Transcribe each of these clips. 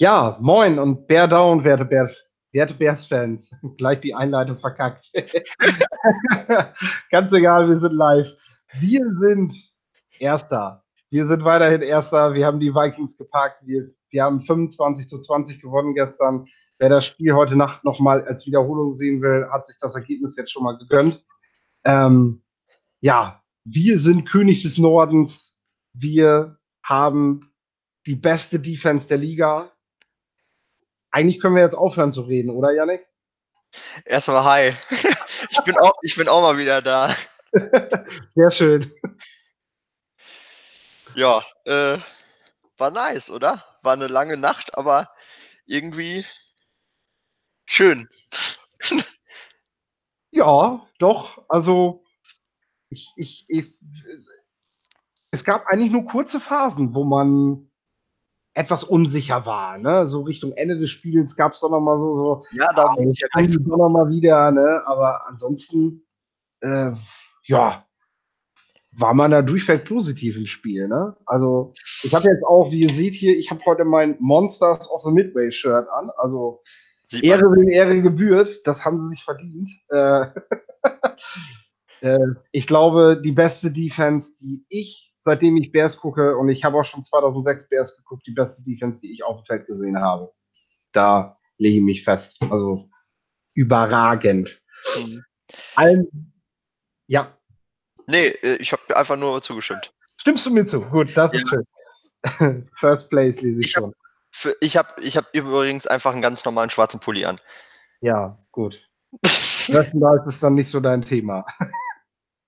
Ja, moin und Bear Down, werte Bears, werte Bears-Fans. Gleich die Einleitung verkackt. Ganz egal, wir sind live. Wir sind Erster. Wir sind weiterhin Erster. Wir haben die Vikings gepackt. Wir, wir haben 25 zu 20 gewonnen gestern. Wer das Spiel heute Nacht nochmal als Wiederholung sehen will, hat sich das Ergebnis jetzt schon mal gegönnt. Ähm, ja, wir sind König des Nordens. Wir haben die beste Defense der Liga. Eigentlich können wir jetzt aufhören zu reden, oder Yannick? Erstmal hi. Ich bin auch, ich bin auch mal wieder da. Sehr schön. Ja, äh, war nice, oder? War eine lange Nacht, aber irgendwie schön. Ja, doch. Also ich, ich, ich, es gab eigentlich nur kurze Phasen, wo man etwas unsicher war. Ne? So Richtung Ende des Spiels gab es doch noch mal so, so ja, da muss ich ja doch noch mal wieder. Ne? Aber ansonsten, äh, ja, war man da durchweg positiv im Spiel. Ne? Also ich habe jetzt auch, wie ihr seht hier, ich habe heute mein Monsters of the Midway Shirt an. Also Ehre wem Ehre gebührt, das haben sie sich verdient. Äh, äh, ich glaube, die beste Defense, die ich seitdem ich Bears gucke, und ich habe auch schon 2006 Bears geguckt, die beste Defense, die ich auf dem Feld gesehen habe. Da lege ich mich fest. Also überragend. Mhm. Allen, ja. Nee, äh, ich habe einfach nur zugestimmt. Stimmst du mir zu? Gut, das ja. ist schön. First Place lese ich, ich schon. Hab, ich habe ich hab übrigens einfach einen ganz normalen schwarzen Pulli an. Ja, gut. Merchandise ist dann nicht so dein Thema.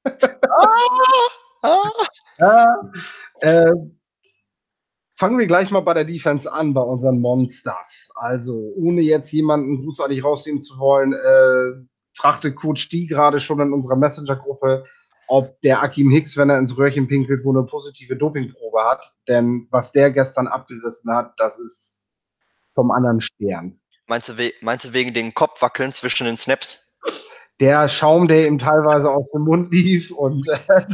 ah! Ah, äh, fangen wir gleich mal bei der Defense an, bei unseren Monsters. Also, ohne jetzt jemanden großartig rausnehmen zu wollen, äh, fragte Coach D gerade schon in unserer Messenger-Gruppe, ob der Akim Hicks, wenn er ins Röhrchen pinkelt, wohl eine positive Dopingprobe hat. Denn was der gestern abgerissen hat, das ist vom anderen Stern. Meinst du, meinst du wegen den Kopfwackeln zwischen den Snaps? der Schaum, der ihm teilweise aus dem Mund lief und äh,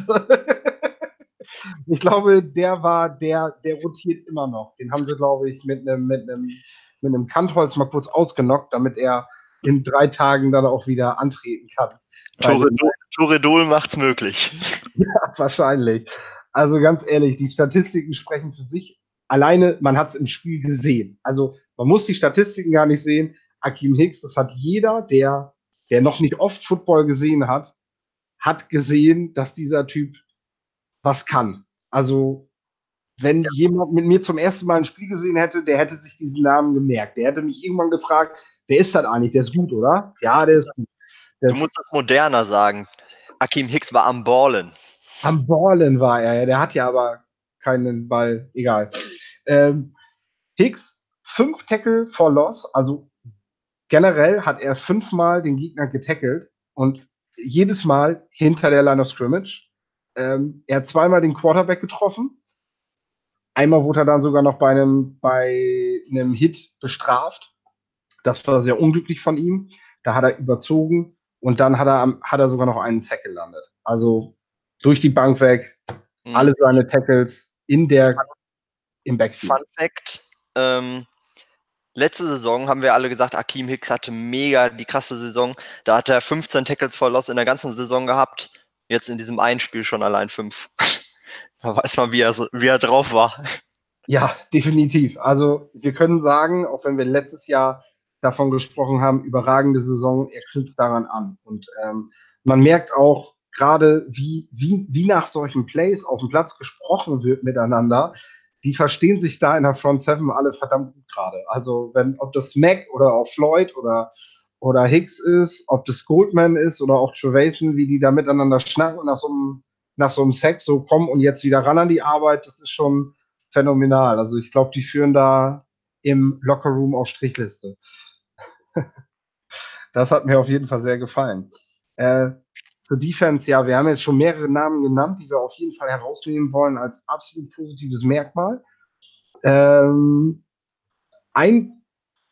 ich glaube, der war der, der rotiert immer noch. Den haben sie, glaube ich, mit einem mit einem mit einem Kantholz mal kurz ausgenockt, damit er in drei Tagen dann auch wieder antreten kann. Toredol, Toredol macht's möglich. Ja, wahrscheinlich. Also ganz ehrlich, die Statistiken sprechen für sich. Alleine, man hat es im Spiel gesehen. Also man muss die Statistiken gar nicht sehen. Akim Hicks, das hat jeder, der der noch nicht oft Football gesehen hat, hat gesehen, dass dieser Typ was kann. Also, wenn ja. jemand mit mir zum ersten Mal ein Spiel gesehen hätte, der hätte sich diesen Namen gemerkt. Der hätte mich irgendwann gefragt, wer ist das eigentlich? Der ist gut, oder? Ja, der ist gut. Der du musst das moderner sagen. Akim Hicks war am Ballen. Am Ballen war er, ja. Der hat ja aber keinen Ball, egal. Ähm, Hicks, fünf Tackle for Loss, also generell hat er fünfmal den Gegner getackelt und jedes Mal hinter der Line of Scrimmage. Ähm, er hat zweimal den Quarterback getroffen. Einmal wurde er dann sogar noch bei einem, bei einem Hit bestraft. Das war sehr unglücklich von ihm. Da hat er überzogen und dann hat er, hat er sogar noch einen Sack gelandet. Also durch die Bank weg, mhm. alle seine Tackles in der, im Backfield. Fun Fact, ähm, letzte Saison haben wir alle gesagt, Akeem Hicks hatte mega die krasse Saison. Da hat er 15 Tackles for Loss in der ganzen Saison gehabt. Jetzt in diesem einen Spiel schon allein fünf. da weiß man, wie er, wie er drauf war. Ja, definitiv. Also wir können sagen, auch wenn wir letztes Jahr davon gesprochen haben, überragende Saison, er knüpft daran an. Und ähm, man merkt auch gerade, wie, wie, wie nach solchen Plays auf dem Platz gesprochen wird miteinander die verstehen sich da in der Front Seven alle verdammt gut gerade. Also wenn, ob das Mac oder auch Floyd oder, oder Hicks ist, ob das Goldman ist oder auch Trevason, wie die da miteinander schnacken und nach so einem, nach so einem Sex so kommen und jetzt wieder ran an die Arbeit, das ist schon phänomenal. Also ich glaube, die führen da im Lockerroom auf Strichliste. das hat mir auf jeden Fall sehr gefallen. Äh, für Defense, ja, wir haben jetzt schon mehrere Namen genannt, die wir auf jeden Fall herausnehmen wollen als absolut positives Merkmal. Ähm, ein,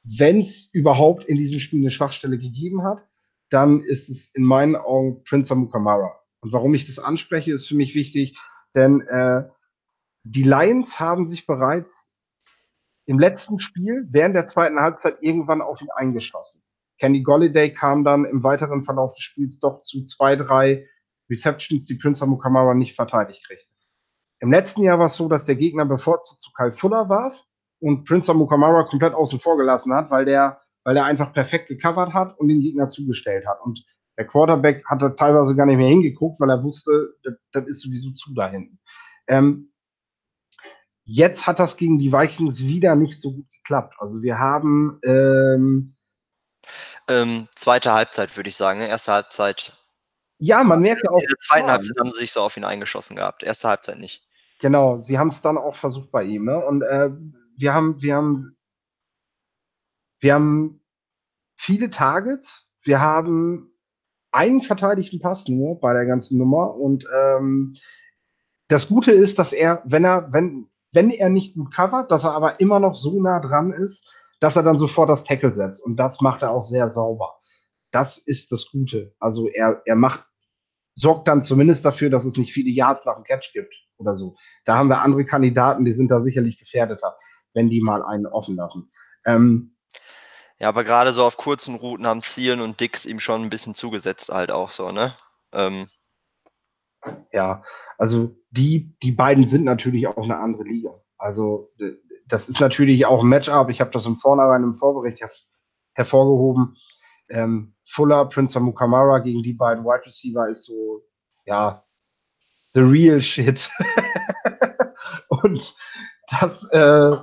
wenn es überhaupt in diesem Spiel eine Schwachstelle gegeben hat, dann ist es in meinen Augen Prince Amukamara. Und warum ich das anspreche, ist für mich wichtig, denn äh, die Lions haben sich bereits im letzten Spiel während der zweiten Halbzeit irgendwann auf ihn eingeschossen. Kenny Golliday kam dann im weiteren Verlauf des Spiels doch zu zwei, drei Receptions, die Prince Amukamara nicht verteidigt kriegt. Im letzten Jahr war es so, dass der Gegner bevorzugt zu Kyle Fuller warf und Prince Amukamara komplett außen vor gelassen hat, weil der, weil der einfach perfekt gecovert hat und den Gegner zugestellt hat. Und der Quarterback hatte teilweise gar nicht mehr hingeguckt, weil er wusste, das, das ist sowieso zu da hinten. Ähm, jetzt hat das gegen die Vikings wieder nicht so gut geklappt. Also wir haben ähm, ähm, zweite Halbzeit, würde ich sagen. Ne? Erste Halbzeit. Ja, man merkt ja auch. In der zweiten Halbzeit haben sie sich so auf ihn eingeschossen gehabt. Erste Halbzeit nicht. Genau, sie haben es dann auch versucht bei ihm. Ne? Und äh, wir haben, wir haben, wir haben viele Targets. Wir haben einen verteidigten Pass nur bei der ganzen Nummer. Und ähm, das Gute ist, dass er, wenn er, wenn, wenn er nicht gut covert, dass er aber immer noch so nah dran ist, dass er dann sofort das Tackle setzt. Und das macht er auch sehr sauber. Das ist das Gute. Also er, er macht, sorgt dann zumindest dafür, dass es nicht viele Yards nach dem Catch gibt oder so. Da haben wir andere Kandidaten, die sind da sicherlich gefährdeter, wenn die mal einen offen lassen. Ähm, ja, aber gerade so auf kurzen Routen haben Zielen und Dix ihm schon ein bisschen zugesetzt, halt auch so, ne? Ähm. Ja, also die, die beiden sind natürlich auch eine andere Liga. Also das ist natürlich auch ein Matchup. Ich habe das im Vornherein im Vorbericht her hervorgehoben. Ähm, Fuller, Prince Mukamara gegen die beiden Wide Receiver ist so, ja, the real shit. und das, äh,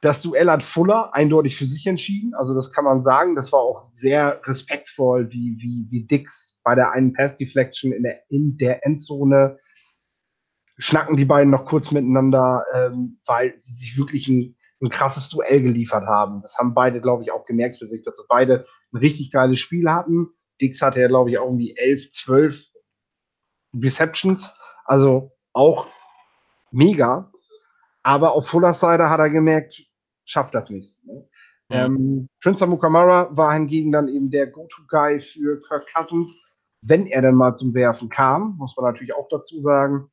das Duell hat Fuller eindeutig für sich entschieden. Also das kann man sagen. Das war auch sehr respektvoll, wie, wie, wie Dix bei der einen Pass Deflection in der, in der Endzone schnacken die beiden noch kurz miteinander, ähm, weil sie sich wirklich ein, ein krasses Duell geliefert haben. Das haben beide, glaube ich, auch gemerkt für sich, dass sie beide ein richtig geiles Spiel hatten. Dix hatte ja, glaube ich, auch irgendwie elf, zwölf Receptions. Also auch mega. Aber auf Fullers Seite hat er gemerkt, schafft das nicht. Ne? Mhm. Ähm, Prince Mukamara war hingegen dann eben der Go-To-Guy für Kirk Cousins, wenn er dann mal zum Werfen kam, muss man natürlich auch dazu sagen.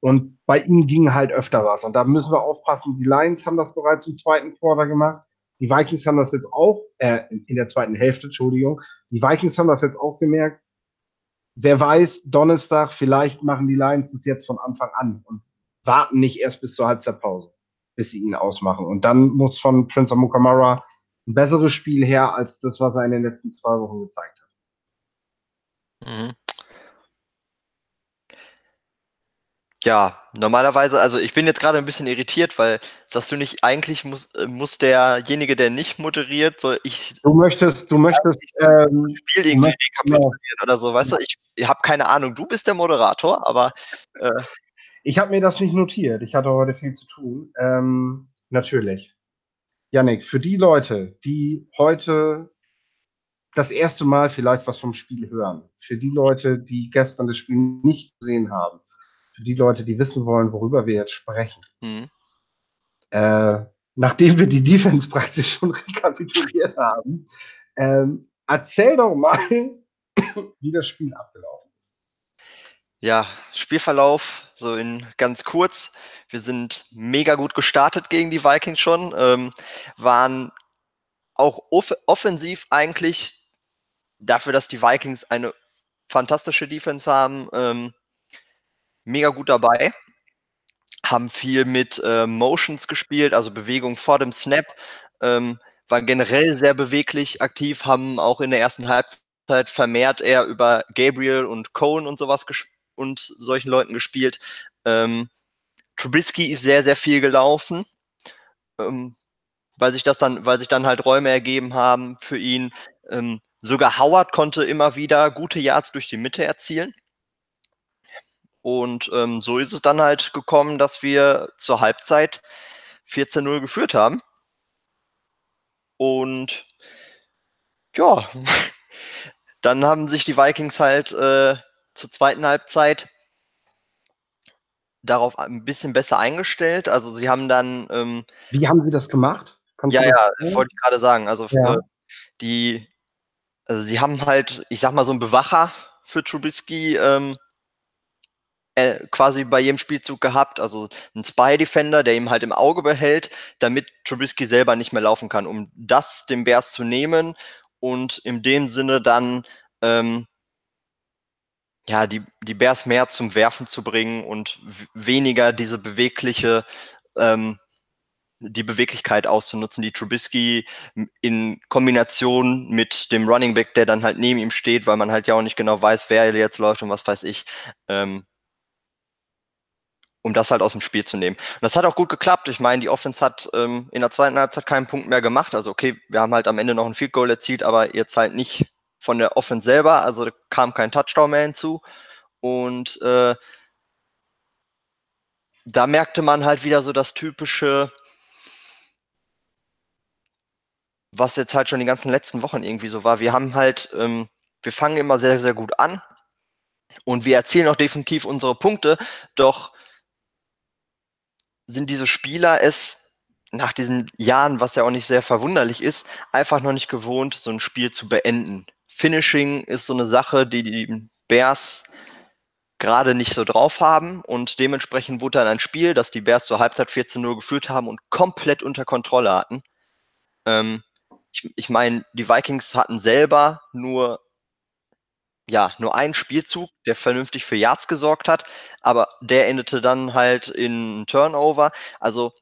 Und bei ihm ging halt öfter was. Und da müssen wir aufpassen. Die Lions haben das bereits im zweiten Quarter gemacht. Die Vikings haben das jetzt auch, äh, in der zweiten Hälfte, Entschuldigung. Die Vikings haben das jetzt auch gemerkt. Wer weiß, Donnerstag, vielleicht machen die Lions das jetzt von Anfang an und warten nicht erst bis zur Halbzeitpause, bis sie ihn ausmachen. Und dann muss von Prince Amukamara ein besseres Spiel her, als das, was er in den letzten zwei Wochen gezeigt hat. Mhm. Ja, normalerweise, also ich bin jetzt gerade ein bisschen irritiert, weil sagst du nicht, eigentlich muss, äh, muss derjenige, der nicht moderiert, soll ich. Du möchtest, du möchtest ähm, Spiel irgendwie rekapitulieren ja. oder so, weißt du? Ich, ich habe keine Ahnung, du bist der Moderator, aber äh, ich habe mir das nicht notiert. Ich hatte heute viel zu tun. Ähm, natürlich. Yannick, für die Leute, die heute das erste Mal vielleicht was vom Spiel hören, für die Leute, die gestern das Spiel nicht gesehen haben, für die Leute, die wissen wollen, worüber wir jetzt sprechen. Mhm. Äh, nachdem wir die Defense praktisch schon rekapituliert haben, ähm, erzähl doch mal, wie das Spiel abgelaufen ist. Ja, Spielverlauf, so in ganz kurz. Wir sind mega gut gestartet gegen die Vikings schon, ähm, waren auch off offensiv eigentlich dafür, dass die Vikings eine fantastische Defense haben, ähm, mega gut dabei. Haben viel mit äh, Motions gespielt, also Bewegung vor dem Snap. Ähm, waren generell sehr beweglich aktiv, haben auch in der ersten Halbzeit vermehrt eher über Gabriel und Cohen und sowas und solchen Leuten gespielt. Ähm, Trubisky ist sehr, sehr viel gelaufen, ähm, weil sich das dann, weil sich dann halt Räume ergeben haben für ihn. Ähm, sogar Howard konnte immer wieder gute Yards durch die Mitte erzielen. Und ähm, so ist es dann halt gekommen, dass wir zur Halbzeit 14-0 geführt haben. Und ja, dann haben sich die Vikings halt äh, zur zweiten Halbzeit darauf ein bisschen besser eingestellt. Also sie haben dann. Ähm, Wie haben sie das gemacht? Kannst ja, ja, das wollte ich gerade sagen. Also ja. die, also sie haben halt, ich sag mal, so einen Bewacher für Trubisky ähm, äh, quasi bei jedem Spielzug gehabt, also ein Spy-Defender, der ihm halt im Auge behält, damit Trubisky selber nicht mehr laufen kann, um das dem Bears zu nehmen und in dem Sinne dann ähm, ja, die, die Bears mehr zum Werfen zu bringen und weniger diese bewegliche, ähm, die Beweglichkeit auszunutzen, die Trubisky in Kombination mit dem Running Back, der dann halt neben ihm steht, weil man halt ja auch nicht genau weiß, wer jetzt läuft und was weiß ich, ähm, um das halt aus dem Spiel zu nehmen. Und das hat auch gut geklappt. Ich meine, die Offense hat ähm, in der zweiten Halbzeit keinen Punkt mehr gemacht. Also okay, wir haben halt am Ende noch ein Field Goal erzielt, aber jetzt halt nicht von der Offense selber. Also kam kein Touchdown mehr hinzu. Und äh, da merkte man halt wieder so das typische, was jetzt halt schon die ganzen letzten Wochen irgendwie so war. Wir haben halt, ähm, wir fangen immer sehr, sehr gut an und wir erzielen auch definitiv unsere Punkte, doch sind diese Spieler es nach diesen Jahren, was ja auch nicht sehr verwunderlich ist, einfach noch nicht gewohnt, so ein Spiel zu beenden. Finishing ist so eine Sache, die die Bears gerade nicht so drauf haben und dementsprechend wurde dann ein Spiel, das die Bears zur Halbzeit 14-0 geführt haben und komplett unter Kontrolle hatten. Ähm, ich, ich meine, die Vikings hatten selber nur ja, nur einen Spielzug, der vernünftig für Yards gesorgt hat, aber der endete dann halt in Turnover. Also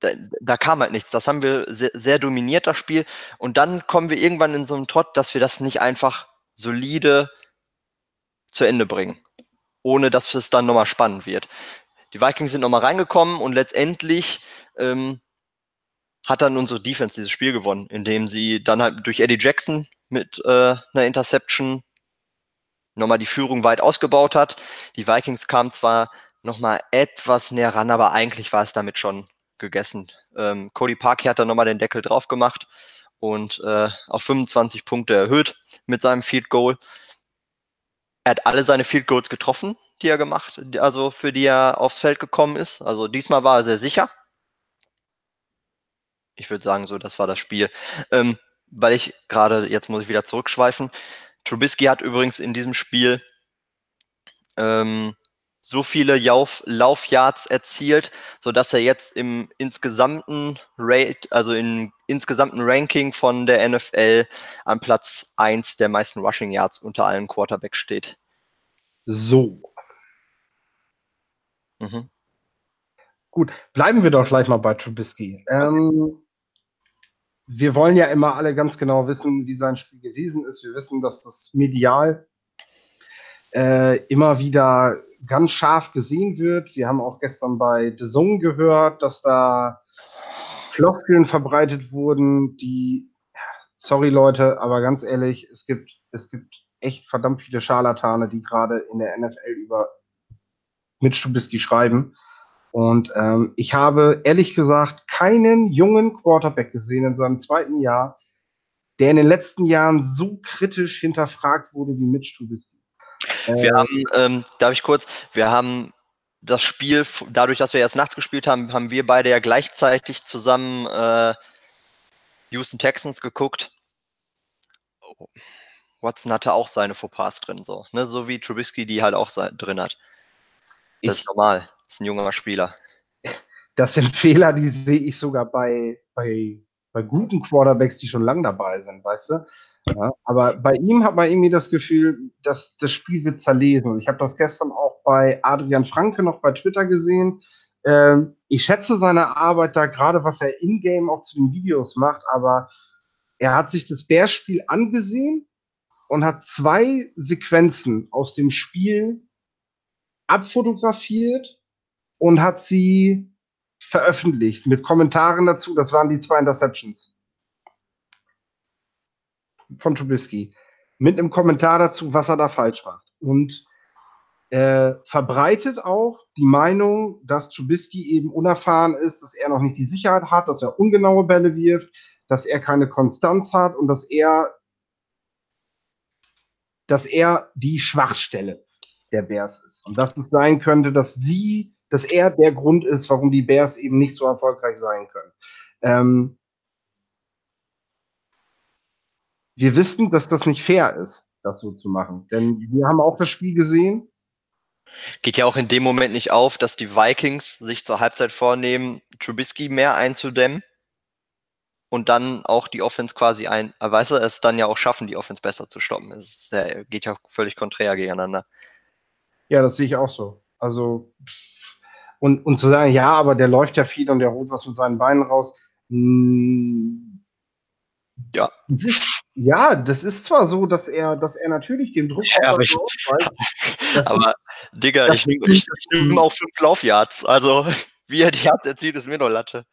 da, da, kam halt nichts. Das haben wir sehr, sehr dominiert, das Spiel. Und dann kommen wir irgendwann in so einen Trott, dass wir das nicht einfach solide zu Ende bringen, ohne dass es dann nochmal spannend wird. Die Vikings sind nochmal reingekommen und letztendlich ähm, hat dann unsere Defense dieses Spiel gewonnen, indem sie dann halt durch Eddie Jackson mit äh, einer Interception nochmal die Führung weit ausgebaut hat. Die Vikings kamen zwar nochmal etwas näher ran, aber eigentlich war es damit schon gegessen. Ähm, Cody Parkey hat dann nochmal den Deckel drauf gemacht und äh, auf 25 Punkte erhöht mit seinem Field Goal. Er hat alle seine Field Goals getroffen, die er gemacht, also für die er aufs Feld gekommen ist. Also diesmal war er sehr sicher. Ich würde sagen, so, das war das Spiel. Ähm, weil ich gerade, jetzt muss ich wieder zurückschweifen. Trubisky hat übrigens in diesem Spiel ähm, so viele Lauf Laufyards erzielt, sodass er jetzt im insgesamten Rate, also im insgesamten Ranking von der NFL an Platz 1 der meisten Rushing Yards unter allen Quarterbacks steht. So. Mhm. Gut, bleiben wir doch gleich mal bei Trubisky. Ähm, wir wollen ja immer alle ganz genau wissen, wie sein Spiel gewesen ist. Wir wissen, dass das medial äh, immer wieder ganz scharf gesehen wird. Wir haben auch gestern bei The Zone gehört, dass da Floskeln verbreitet wurden, die, sorry Leute, aber ganz ehrlich, es gibt, es gibt echt verdammt viele Scharlatane, die gerade in der NFL über Mitch Trubisky schreiben. Und ähm, ich habe ehrlich gesagt keinen jungen Quarterback gesehen in seinem zweiten Jahr, der in den letzten Jahren so kritisch hinterfragt wurde wie Mitch Trubisky. Wir äh, haben, ähm, darf ich kurz, wir haben das Spiel, dadurch, dass wir erst nachts gespielt haben, haben wir beide ja gleichzeitig zusammen äh, Houston Texans geguckt. Oh. Watson hatte auch seine Fauxpas drin, so, ne? so wie Trubisky die halt auch drin hat. Das ich, ist normal. Das ist ein junger Spieler. Das sind Fehler, die sehe ich sogar bei, bei, bei guten Quarterbacks, die schon lange dabei sind, weißt du? Ja, aber bei ihm hat man irgendwie das Gefühl, dass das Spiel wird zerlesen. Ich habe das gestern auch bei Adrian Franke noch bei Twitter gesehen. Ähm, ich schätze seine Arbeit da gerade, was er in-game auch zu den Videos macht, aber er hat sich das Bärspiel angesehen und hat zwei Sequenzen aus dem Spiel abfotografiert und hat sie veröffentlicht mit Kommentaren dazu. Das waren die zwei Interceptions von Trubisky. Mit einem Kommentar dazu, was er da falsch macht. Und äh, verbreitet auch die Meinung, dass Trubisky eben unerfahren ist, dass er noch nicht die Sicherheit hat, dass er ungenaue Bälle wirft, dass er keine Konstanz hat und dass er, dass er die Schwachstelle der Bears ist. Und dass es sein könnte, dass sie dass er der Grund ist, warum die Bears eben nicht so erfolgreich sein können. Ähm, wir wissen, dass das nicht fair ist. das so zu machen. Denn wir haben auch das Spiel gesehen. Geht ja auch in dem Moment nicht auf, dass die Vikings sich zur Halbzeit vornehmen, Trubisky mehr einzudämmen und dann auch die Offense quasi ein, äh, weißt du, es dann ja auch schaffen, die Offense besser zu stoppen. Es ja, geht ja völlig konträr gegeneinander. Ja, das sehe ich auch so. Also, und, und zu sagen, ja, aber der läuft ja viel und der holt was mit seinen Beinen raus. Mh, hm, ja. Das ist, ja, das ist zwar so, dass er, dass er natürlich den Druck ja, aber, ich, aber Digga, ich nehme ich, ich nehm auch fünf Laufyards. Also, wie er die Yards erzielt, ist mir nur Latte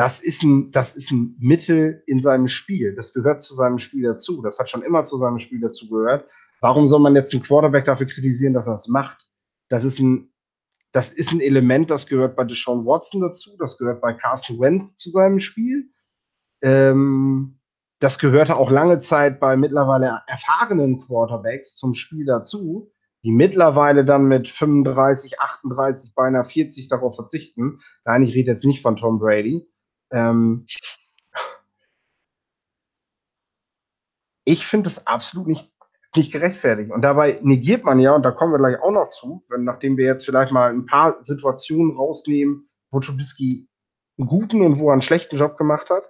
das ist, ein, das ist ein Mittel in seinem Spiel. Das gehört zu seinem Spiel dazu. Das hat schon immer zu seinem Spiel dazu gehört. Warum soll man jetzt einen Quarterback dafür kritisieren, dass er das macht? Das ist ein, das ist ein Element, das gehört bei Deshaun Watson dazu, das gehört bei Carson Wentz zu seinem Spiel. Ähm, das gehörte auch lange Zeit bei mittlerweile erfahrenen Quarterbacks zum Spiel dazu, die mittlerweile dann mit 35, 38, beinahe 40 darauf verzichten. Nein, ich rede jetzt nicht von Tom Brady. Ähm, ich finde das absolut nicht, nicht gerechtfertigt. Und dabei negiert man ja, und da kommen wir gleich auch noch zu, wenn, nachdem wir jetzt vielleicht mal ein paar Situationen rausnehmen, wo Trubisky einen guten und wo er einen schlechten Job gemacht hat,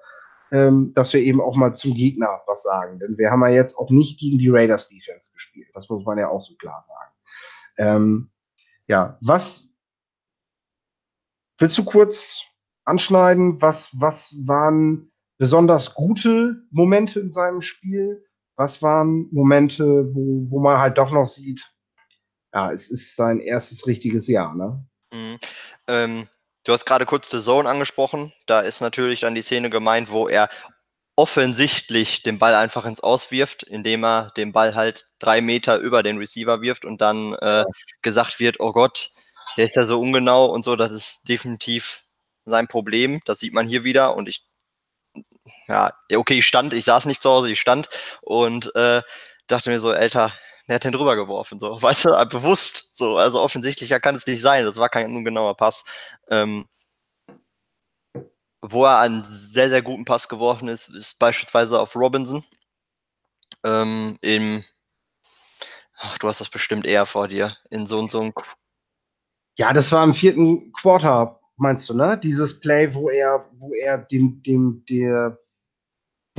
ähm, dass wir eben auch mal zum Gegner was sagen. Denn wir haben ja jetzt auch nicht gegen die Raiders Defense gespielt. Das muss man ja auch so klar sagen. Ähm, ja, was willst du kurz anschneiden? Was, was waren besonders gute Momente in seinem Spiel? Was waren Momente, wo, wo man halt doch noch sieht, ja, es ist sein erstes richtiges Jahr, ne? Mhm. Ähm, du hast gerade kurz The Zone angesprochen. Da ist natürlich dann die Szene gemeint, wo er offensichtlich den Ball einfach ins Auswirft, indem er den Ball halt drei Meter über den Receiver wirft und dann äh, gesagt wird, oh Gott, der ist ja so ungenau und so, das ist definitiv sein Problem. Das sieht man hier wieder und ich, ja, okay, ich stand, ich saß nicht zu Hause, ich stand und äh, dachte mir so, Alter, der hat den drüber geworfen, so, weißt du, bewusst, so, also offensichtlicher kann es nicht sein, das war kein ungenauer Pass. Ähm, wo er einen sehr, sehr guten Pass geworfen ist, ist beispielsweise auf Robinson. Ähm, im, ach, du hast das bestimmt eher vor dir, in so und so einem. Ja, das war im vierten Quarter, meinst du, ne? Dieses Play, wo er, wo er dem, dem, der,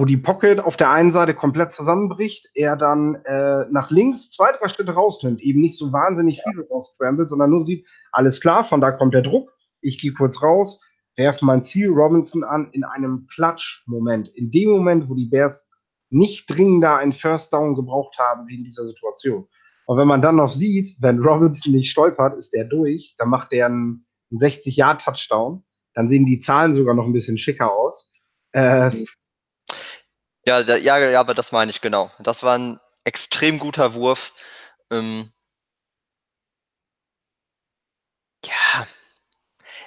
wo die Pocket auf der einen Seite komplett zusammenbricht, er dann äh, nach links zwei, drei Schritte rausnimmt, eben nicht so wahnsinnig viel rausscrambled, sondern nur sieht, alles klar, von da kommt der Druck, ich gehe kurz raus, werfe mein Ziel Robinson an in einem Klatsch-Moment. In dem Moment, wo die Bears nicht dringender einen First Down gebraucht haben wie in dieser Situation. Und wenn man dann noch sieht, wenn Robinson nicht stolpert, ist der durch, dann macht der einen ein 60-Jahr-Touchdown. Dann sehen die Zahlen sogar noch ein bisschen schicker aus. Äh, ja, da, ja, ja, aber das meine ich genau. Das war ein extrem guter Wurf. Ähm, ja,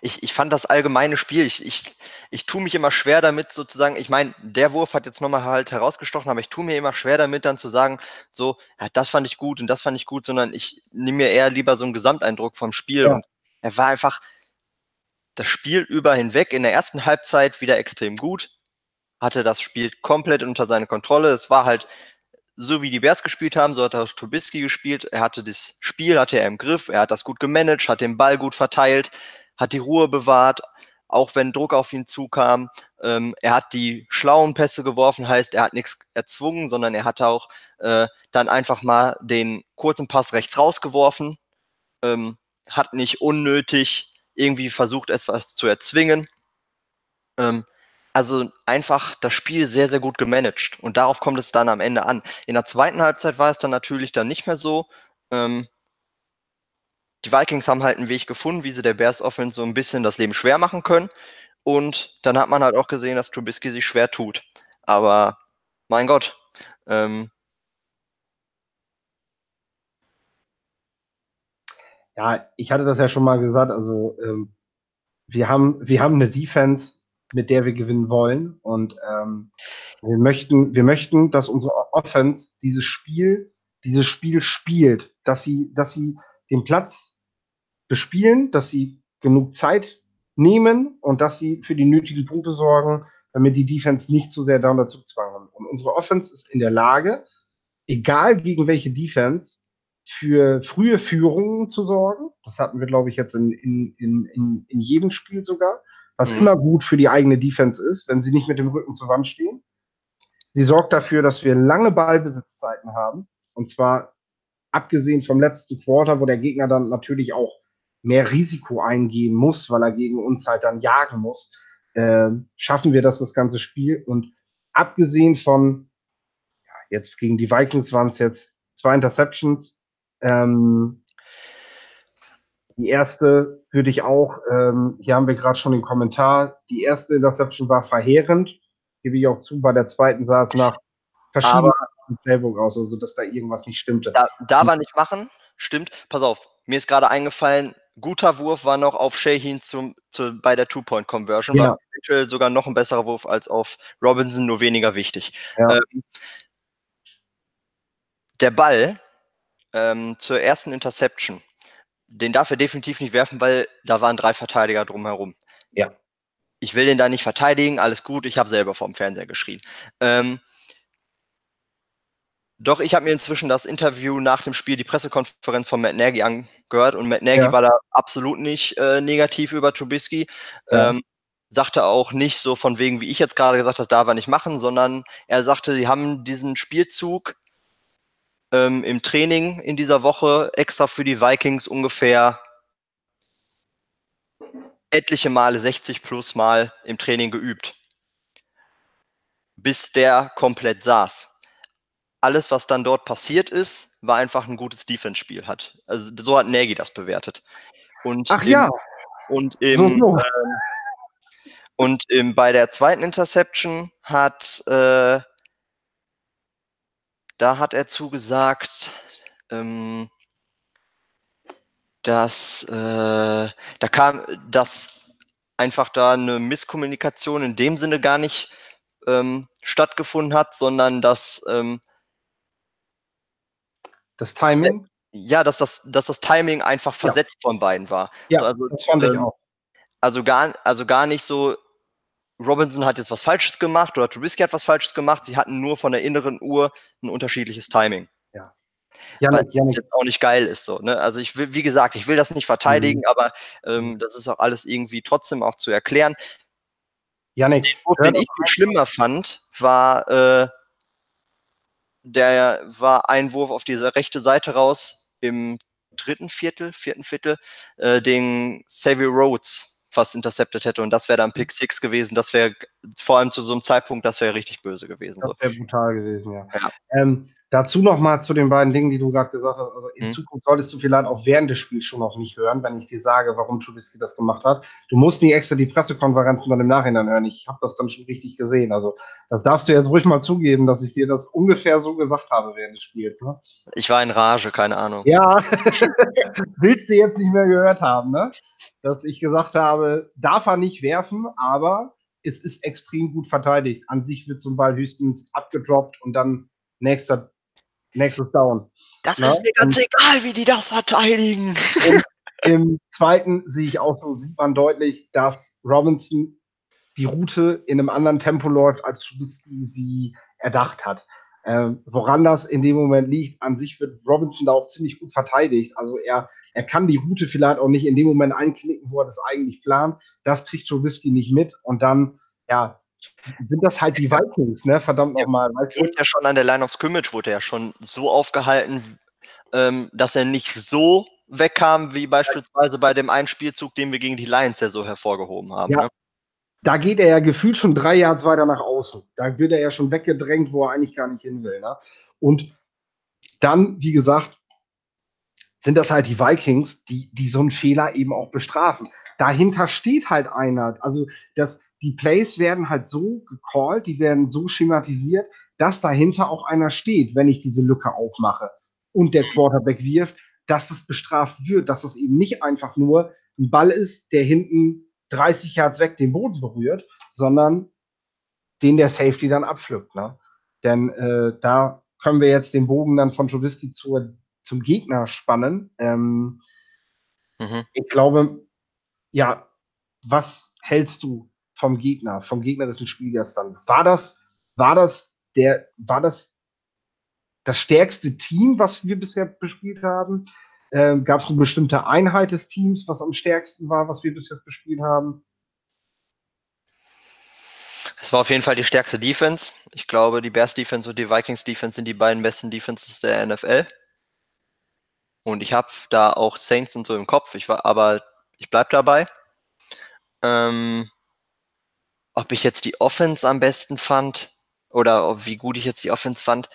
ich, ich fand das allgemeine Spiel, ich, ich, ich tue mich immer schwer damit, sozusagen, ich meine, der Wurf hat jetzt nochmal halt herausgestochen, aber ich tue mir immer schwer damit, dann zu sagen, so, ja, das fand ich gut und das fand ich gut, sondern ich nehme mir eher lieber so einen Gesamteindruck vom Spiel ja. und er war einfach das Spiel über hinweg in der ersten Halbzeit wieder extrem gut, hatte das Spiel komplett unter seine Kontrolle. Es war halt so, wie die Bears gespielt haben, so hat auch Trubisky gespielt. Er hatte das Spiel, hatte er im Griff, er hat das gut gemanagt, hat den Ball gut verteilt, hat die Ruhe bewahrt, auch wenn Druck auf ihn zukam. Ähm, er hat die schlauen Pässe geworfen, heißt, er hat nichts erzwungen, sondern er hat auch äh, dann einfach mal den kurzen Pass rechts rausgeworfen. Ähm, hat nicht unnötig irgendwie versucht, etwas zu erzwingen. Ähm, also einfach das Spiel sehr, sehr gut gemanagt. Und darauf kommt es dann am Ende an. In der zweiten Halbzeit war es dann natürlich dann nicht mehr so. Ähm, die Vikings haben halt einen Weg gefunden, wie sie der Bears Offense so ein bisschen das Leben schwer machen können. Und dann hat man halt auch gesehen, dass Trubisky sich schwer tut. Aber mein Gott, ähm, Ja, ich hatte das ja schon mal gesagt. Also, ähm, wir, haben, wir haben eine Defense, mit der wir gewinnen wollen. Und ähm, wir, möchten, wir möchten, dass unsere Offense dieses Spiel, dieses Spiel spielt, dass sie, dass sie den Platz bespielen, dass sie genug Zeit nehmen und dass sie für die nötigen Punkte sorgen, damit die Defense nicht zu sehr down dazu zwang. Und unsere Offense ist in der Lage, egal gegen welche Defense, für frühe Führungen zu sorgen. Das hatten wir, glaube ich, jetzt in, in, in, in jedem Spiel sogar. Was mhm. immer gut für die eigene Defense ist, wenn sie nicht mit dem Rücken zur Wand stehen. Sie sorgt dafür, dass wir lange Ballbesitzzeiten haben. Und zwar abgesehen vom letzten Quarter, wo der Gegner dann natürlich auch mehr Risiko eingehen muss, weil er gegen uns halt dann jagen muss, äh, schaffen wir das das ganze Spiel. Und abgesehen von, ja, jetzt gegen die Vikings waren es jetzt zwei Interceptions, ähm, die erste würde ich auch, ähm, hier haben wir gerade schon den Kommentar, die erste Interception war verheerend, gebe ich auch zu, bei der zweiten sah es nach verschiedenen Playbook aus, also dass da irgendwas nicht stimmte. Da, da war nicht machen, stimmt. Pass auf, mir ist gerade eingefallen, guter Wurf war noch auf Shaheen zum, zu, bei der Two-Point-Conversion, ja. war eventuell sogar noch ein besserer Wurf als auf Robinson, nur weniger wichtig. Ja. Ähm, der Ball ähm, zur ersten Interception, den darf er definitiv nicht werfen, weil da waren drei Verteidiger drumherum. Ja. Ich will den da nicht verteidigen, alles gut, ich habe selber vorm Fernseher geschrien. Ähm, doch ich habe mir inzwischen das Interview nach dem Spiel, die Pressekonferenz von Matt Nagy angehört und Matt Nagy ja. war da absolut nicht äh, negativ über Trubisky. Ja. Ähm, sagte auch nicht so von wegen, wie ich jetzt gerade gesagt habe, da war nicht machen, sondern er sagte, die haben diesen Spielzug ähm, im Training in dieser Woche extra für die Vikings ungefähr etliche Male, 60 plus Mal im Training geübt, bis der komplett saß. Alles, was dann dort passiert ist, war einfach ein gutes Defense-Spiel. Hat. Also so hat Nagy das bewertet. Und Ach im, ja. Und im, so, so. Ähm, und im, bei der zweiten Interception hat äh, da hat er zugesagt, ähm, dass äh, da kam, dass einfach da eine Misskommunikation in dem Sinne gar nicht ähm, stattgefunden hat, sondern dass ähm, das Timing? Ja, dass das, dass das Timing einfach versetzt ja. von beiden war. Ja, also, das fand ähm, ich auch. Also gar, also gar nicht so, Robinson hat jetzt was Falsches gemacht oder Trubisky hat was Falsches gemacht. Sie hatten nur von der inneren Uhr ein unterschiedliches Timing. Ja. Janik, Was Janik. jetzt auch nicht geil ist so. Ne? Also ich will, wie gesagt, ich will das nicht verteidigen, mhm. aber ähm, das ist auch alles irgendwie trotzdem auch zu erklären. Janik, den ich viel schlimmer fand, war äh, der war ein Wurf auf diese rechte Seite raus im dritten Viertel, vierten Viertel, äh, den Xavier Rhodes fast intercepted hätte und das wäre dann Pick 6 gewesen. Das wäre vor allem zu so einem Zeitpunkt, das wäre richtig böse gewesen. Das wäre so. brutal gewesen, ja. ja. Ähm, dazu noch mal zu den beiden Dingen, die du gerade gesagt hast. Also in hm. Zukunft solltest du vielleicht auch während des Spiels schon noch nicht hören, wenn ich dir sage, warum Trubisky das gemacht hat. Du musst nicht extra die Pressekonferenzen dann im Nachhinein hören. Ich habe das dann schon richtig gesehen. Also das darfst du jetzt ruhig mal zugeben, dass ich dir das ungefähr so gesagt habe während des Spiels. Ne? Ich war in Rage, keine Ahnung. Ja, willst du jetzt nicht mehr gehört haben, ne? Dass ich gesagt habe, darf er nicht werfen, aber es ist extrem gut verteidigt. An sich wird zum Ball höchstens abgedroppt und dann nächster nächstes Down. Das Na? Ne? ist mir ganz und, egal, wie die das verteidigen. Im zweiten sehe ich auch so, sieht man deutlich, dass Robinson die Route in einem anderen Tempo läuft, als Trubisky sie erdacht hat. Ähm, woran das in dem Moment liegt, an sich wird Robinson da auch ziemlich gut verteidigt. Also er, er kann die Route vielleicht auch nicht in dem Moment einknicken, wo er das eigentlich plant. Das kriegt Trubisky nicht mit. Und dann, ja, sind das halt die Vikings, ne? Verdammt nochmal. Weißt wurde ja schon an der Line of Scrimmage wurde er schon so aufgehalten, ähm, dass er nicht so wegkam, wie beispielsweise bei dem einen Spielzug, den wir gegen die Lions ja so hervorgehoben haben. Ja. Ne? Da geht er ja gefühlt schon drei Yards weiter nach außen. Da wird er ja schon weggedrängt, wo er eigentlich gar nicht hin will. Ne? Und dann, wie gesagt, sind das halt die Vikings, die, die so einen Fehler eben auch bestrafen. Dahinter steht halt einer. Also das, die Plays werden halt so gecallt, die werden so schematisiert, dass dahinter auch einer steht, wenn ich diese Lücke aufmache und der Quarterback wirft, dass das bestraft wird, dass das eben nicht einfach nur ein Ball ist, der hinten 30 Yards weg den Boden berührt, sondern den der Safety dann abpflückt. Ne? Denn äh, da können wir jetzt den Bogen dann von Trubisky zur, zum Gegner spannen. Ähm, mhm. Ich glaube, ja, was hältst du vom Gegner, vom gegnerischen Spiel gestern. War das, war das der, war das das stärkste Team, was wir bisher bespielt haben? Ähm, Gab es eine bestimmte Einheit des Teams, was am stärksten war, was wir bisher bespielt haben? Es war auf jeden Fall die stärkste Defense. Ich glaube, die Bears Defense und die Vikings Defense sind die beiden besten Defenses der NFL. Und ich habe da auch Saints und so im Kopf. Ich war, aber ich bleibe dabei. Ähm, ob ich jetzt die Offense am besten fand oder wie gut ich jetzt die Offense fand,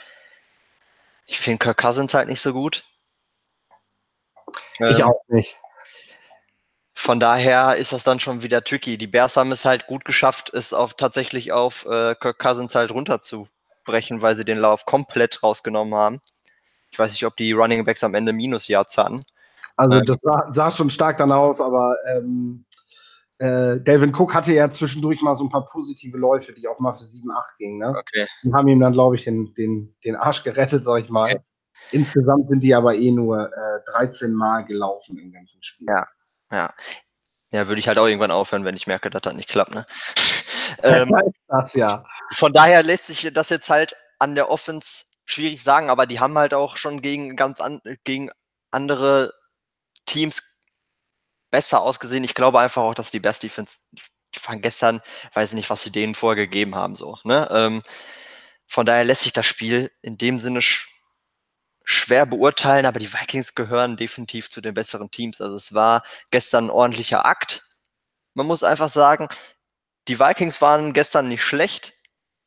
ich finde Kirk Cousins halt nicht so gut. Ich ähm, auch nicht. Von daher ist das dann schon wieder tricky. Die Bears haben es halt gut geschafft, es auf, tatsächlich auf äh, Kirk Cousins halt runterzubrechen, weil sie den Lauf komplett rausgenommen haben. Ich weiß nicht, ob die Running Backs am Ende Minus-Yards hatten. Also ähm, das sah, sah, schon stark dann aus, aber ähm, äh, Delvin Cook hatte ja zwischendurch mal so ein paar positive Läufe, die auch mal für 7-8 gingen. Ne? Okay. Die haben ihm dann, glaube ich, den, den, den Arsch gerettet, sag ich mal. Okay. Insgesamt sind die aber eh nur äh, 13 Mal gelaufen im ganzen Spiel. Ja, ja. Ja, würde ich halt auch irgendwann aufhören, wenn ich merke, dass das nicht klappt, ne? ähm, das ja. Von daher lässt sich das jetzt halt an der Offense schwierig sagen, aber die haben halt auch schon gegen ganz an, gegen andere Teams besser ausgesehen. Ich glaube einfach auch, dass die Best Defense, waren gestern, weiß ich nicht, was sie denen vorgegeben haben, so, ne? Ähm, von daher lässt sich das Spiel in dem Sinne sch schwer beurteilen, aber die Vikings gehören definitiv zu den besseren Teams. Also es war gestern ein ordentlicher Akt. Man muss einfach sagen, die Vikings waren gestern nicht schlecht,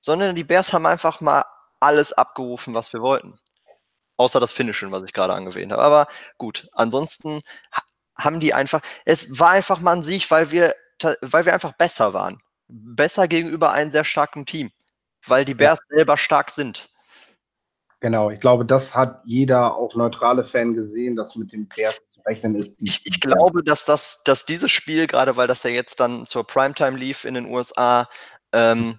sondern die Bears haben einfach mal alles abgerufen, was wir wollten. Außer das Finishen, was ich gerade angewähnt habe. Aber gut, ansonsten haben die einfach, es war einfach mal ein Sieg, weil wir, weil wir einfach besser waren. Besser gegenüber einem sehr starken Team. Weil die Bears ja. selber stark sind. Genau, ich glaube, das hat jeder, auch neutrale Fan gesehen, dass mit dem Bears zu rechnen ist. Ich, ich glaube, dass, das, dass dieses Spiel, gerade weil das ja jetzt dann zur Primetime lief in den USA, ähm,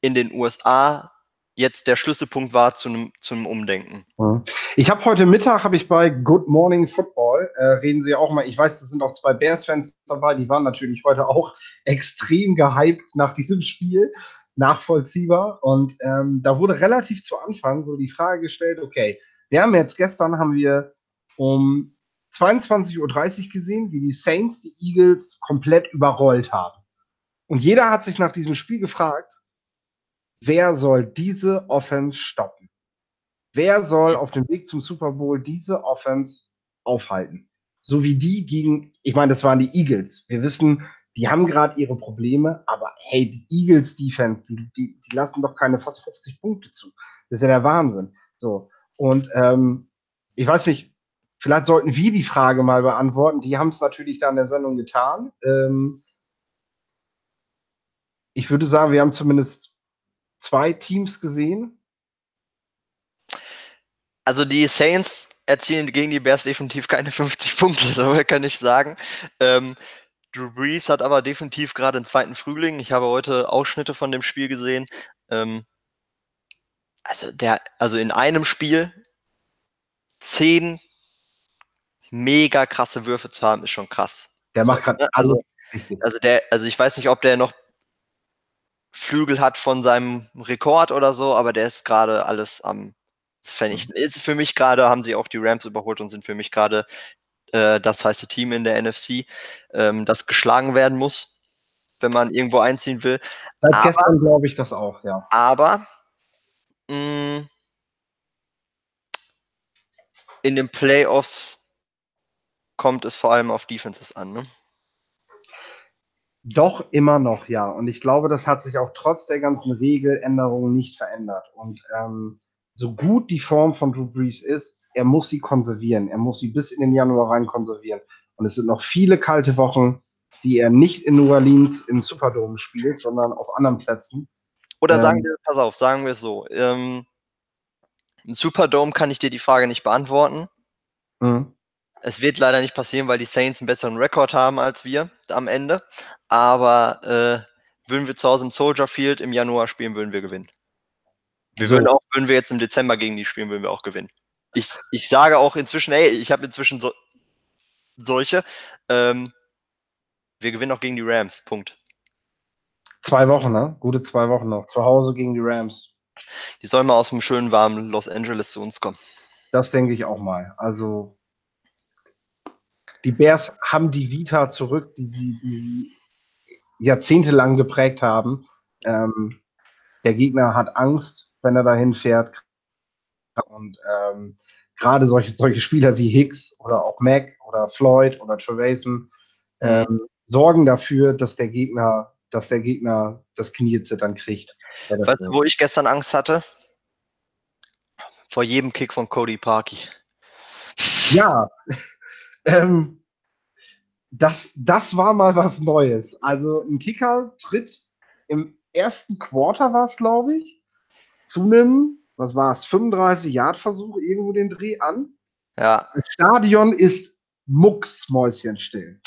in den USA jetzt der Schlüsselpunkt war zu einem zum Umdenken. Mhm. Ich habe heute Mittag habe ich bei Good Morning Football äh, reden Sie auch mal. Ich weiß, das sind auch zwei Bears-Fans dabei. Die waren natürlich heute auch extrem gehypt nach diesem Spiel nachvollziehbar. Und ähm, da wurde relativ zu Anfang wurde die Frage gestellt, okay, wir haben jetzt gestern haben wir um 22.30 Uhr gesehen, wie die Saints die Eagles komplett überrollt haben. Und jeder hat sich nach diesem Spiel gefragt, wer soll diese Offense stoppen? Wer soll auf dem Weg zum Super Bowl diese Offense aufhalten? So wie die gegen, ich meine, das waren die Eagles. Wir wissen, die haben gerade ihre Probleme, aber hey, die Eagles Defense, die, die, die, lassen doch keine fast 50 Punkte zu. Das ist ja der Wahnsinn. So. Und ähm, ich weiß nicht, vielleicht sollten wir die Frage mal beantworten. Die haben es natürlich da in der Sendung getan. Ähm, ich würde sagen, wir haben zumindest zwei Teams gesehen. Also die Saints erzielen gegen die Bears definitiv keine 50 Punkte, so kann ich sagen. Ähm, Drew Brees hat aber definitiv gerade einen zweiten Frühling. Ich habe heute Ausschnitte von dem Spiel gesehen. Ähm, also der, also in einem Spiel zehn mega krasse Würfe zu haben, ist schon krass. Der macht gerade ne? also, also der, also ich weiß nicht, ob der noch Flügel hat von seinem Rekord oder so, aber der ist gerade alles am vernichten. Mhm. Ist für mich gerade, haben sie auch die Rams überholt und sind für mich gerade äh, das heiße Team in der NFC, ähm, das geschlagen werden muss, wenn man irgendwo einziehen will. Seit aber, gestern glaube ich das auch, ja. Aber mh, mm, in den Playoffs kommt es vor allem auf Defenses an, ne? Doch immer noch, ja. Und ich glaube, das hat sich auch trotz der ganzen Regeländerungen nicht verändert. Und ähm, so gut die Form von Drew Brees ist, er muss sie konservieren. Er muss sie bis in den Januar rein konservieren. Und es sind noch viele kalte Wochen, die er nicht in New Orleans im Superdome spielt, sondern auf anderen Plätzen. Oder ähm, sagen wir, pass auf, sagen wir es so. Ähm, Im Superdome kann ich dir die Frage nicht beantworten. Mhm. Es wird leider nicht passieren, weil die Saints einen besseren Rekord haben als wir am Ende. Aber äh, würden wir zu Hause im Soldier Field im Januar spielen, würden wir gewinnen. Wir würden auch, würden wir jetzt im Dezember gegen die spielen, würden wir auch gewinnen ich, ich sage auch inzwischen, hey, ich habe inzwischen so, solche. Ähm, wir gewinnen auch gegen die Rams. Punkt. Zwei Wochen, ne? Gute zwei Wochen noch. Zu Hause gegen die Rams. Die sollen mal aus dem schönen warmen Los Angeles zu uns kommen. Das denke ich auch mal. Also die Bears haben die Vita zurück, die sie, die jahrzehntelang geprägt haben. Ähm, der Gegner hat Angst, wenn er dahin fährt. Und ähm, gerade solche, solche Spieler wie Hicks oder auch Mac oder Floyd oder Trevason ähm, sorgen dafür, dass der Gegner, dass der Gegner das Kniezittern kriegt. Weißt du, wo ich gestern Angst hatte? Vor jedem Kick von Cody Parkey. Ja, ähm, das, das war mal was Neues. Also ein Kicker tritt im ersten Quarter war es, glaube ich, zu einem, was war es, 35-Yard-Versuch irgendwo den Dreh an. Ja. Das Stadion ist mucksmäuschenstill.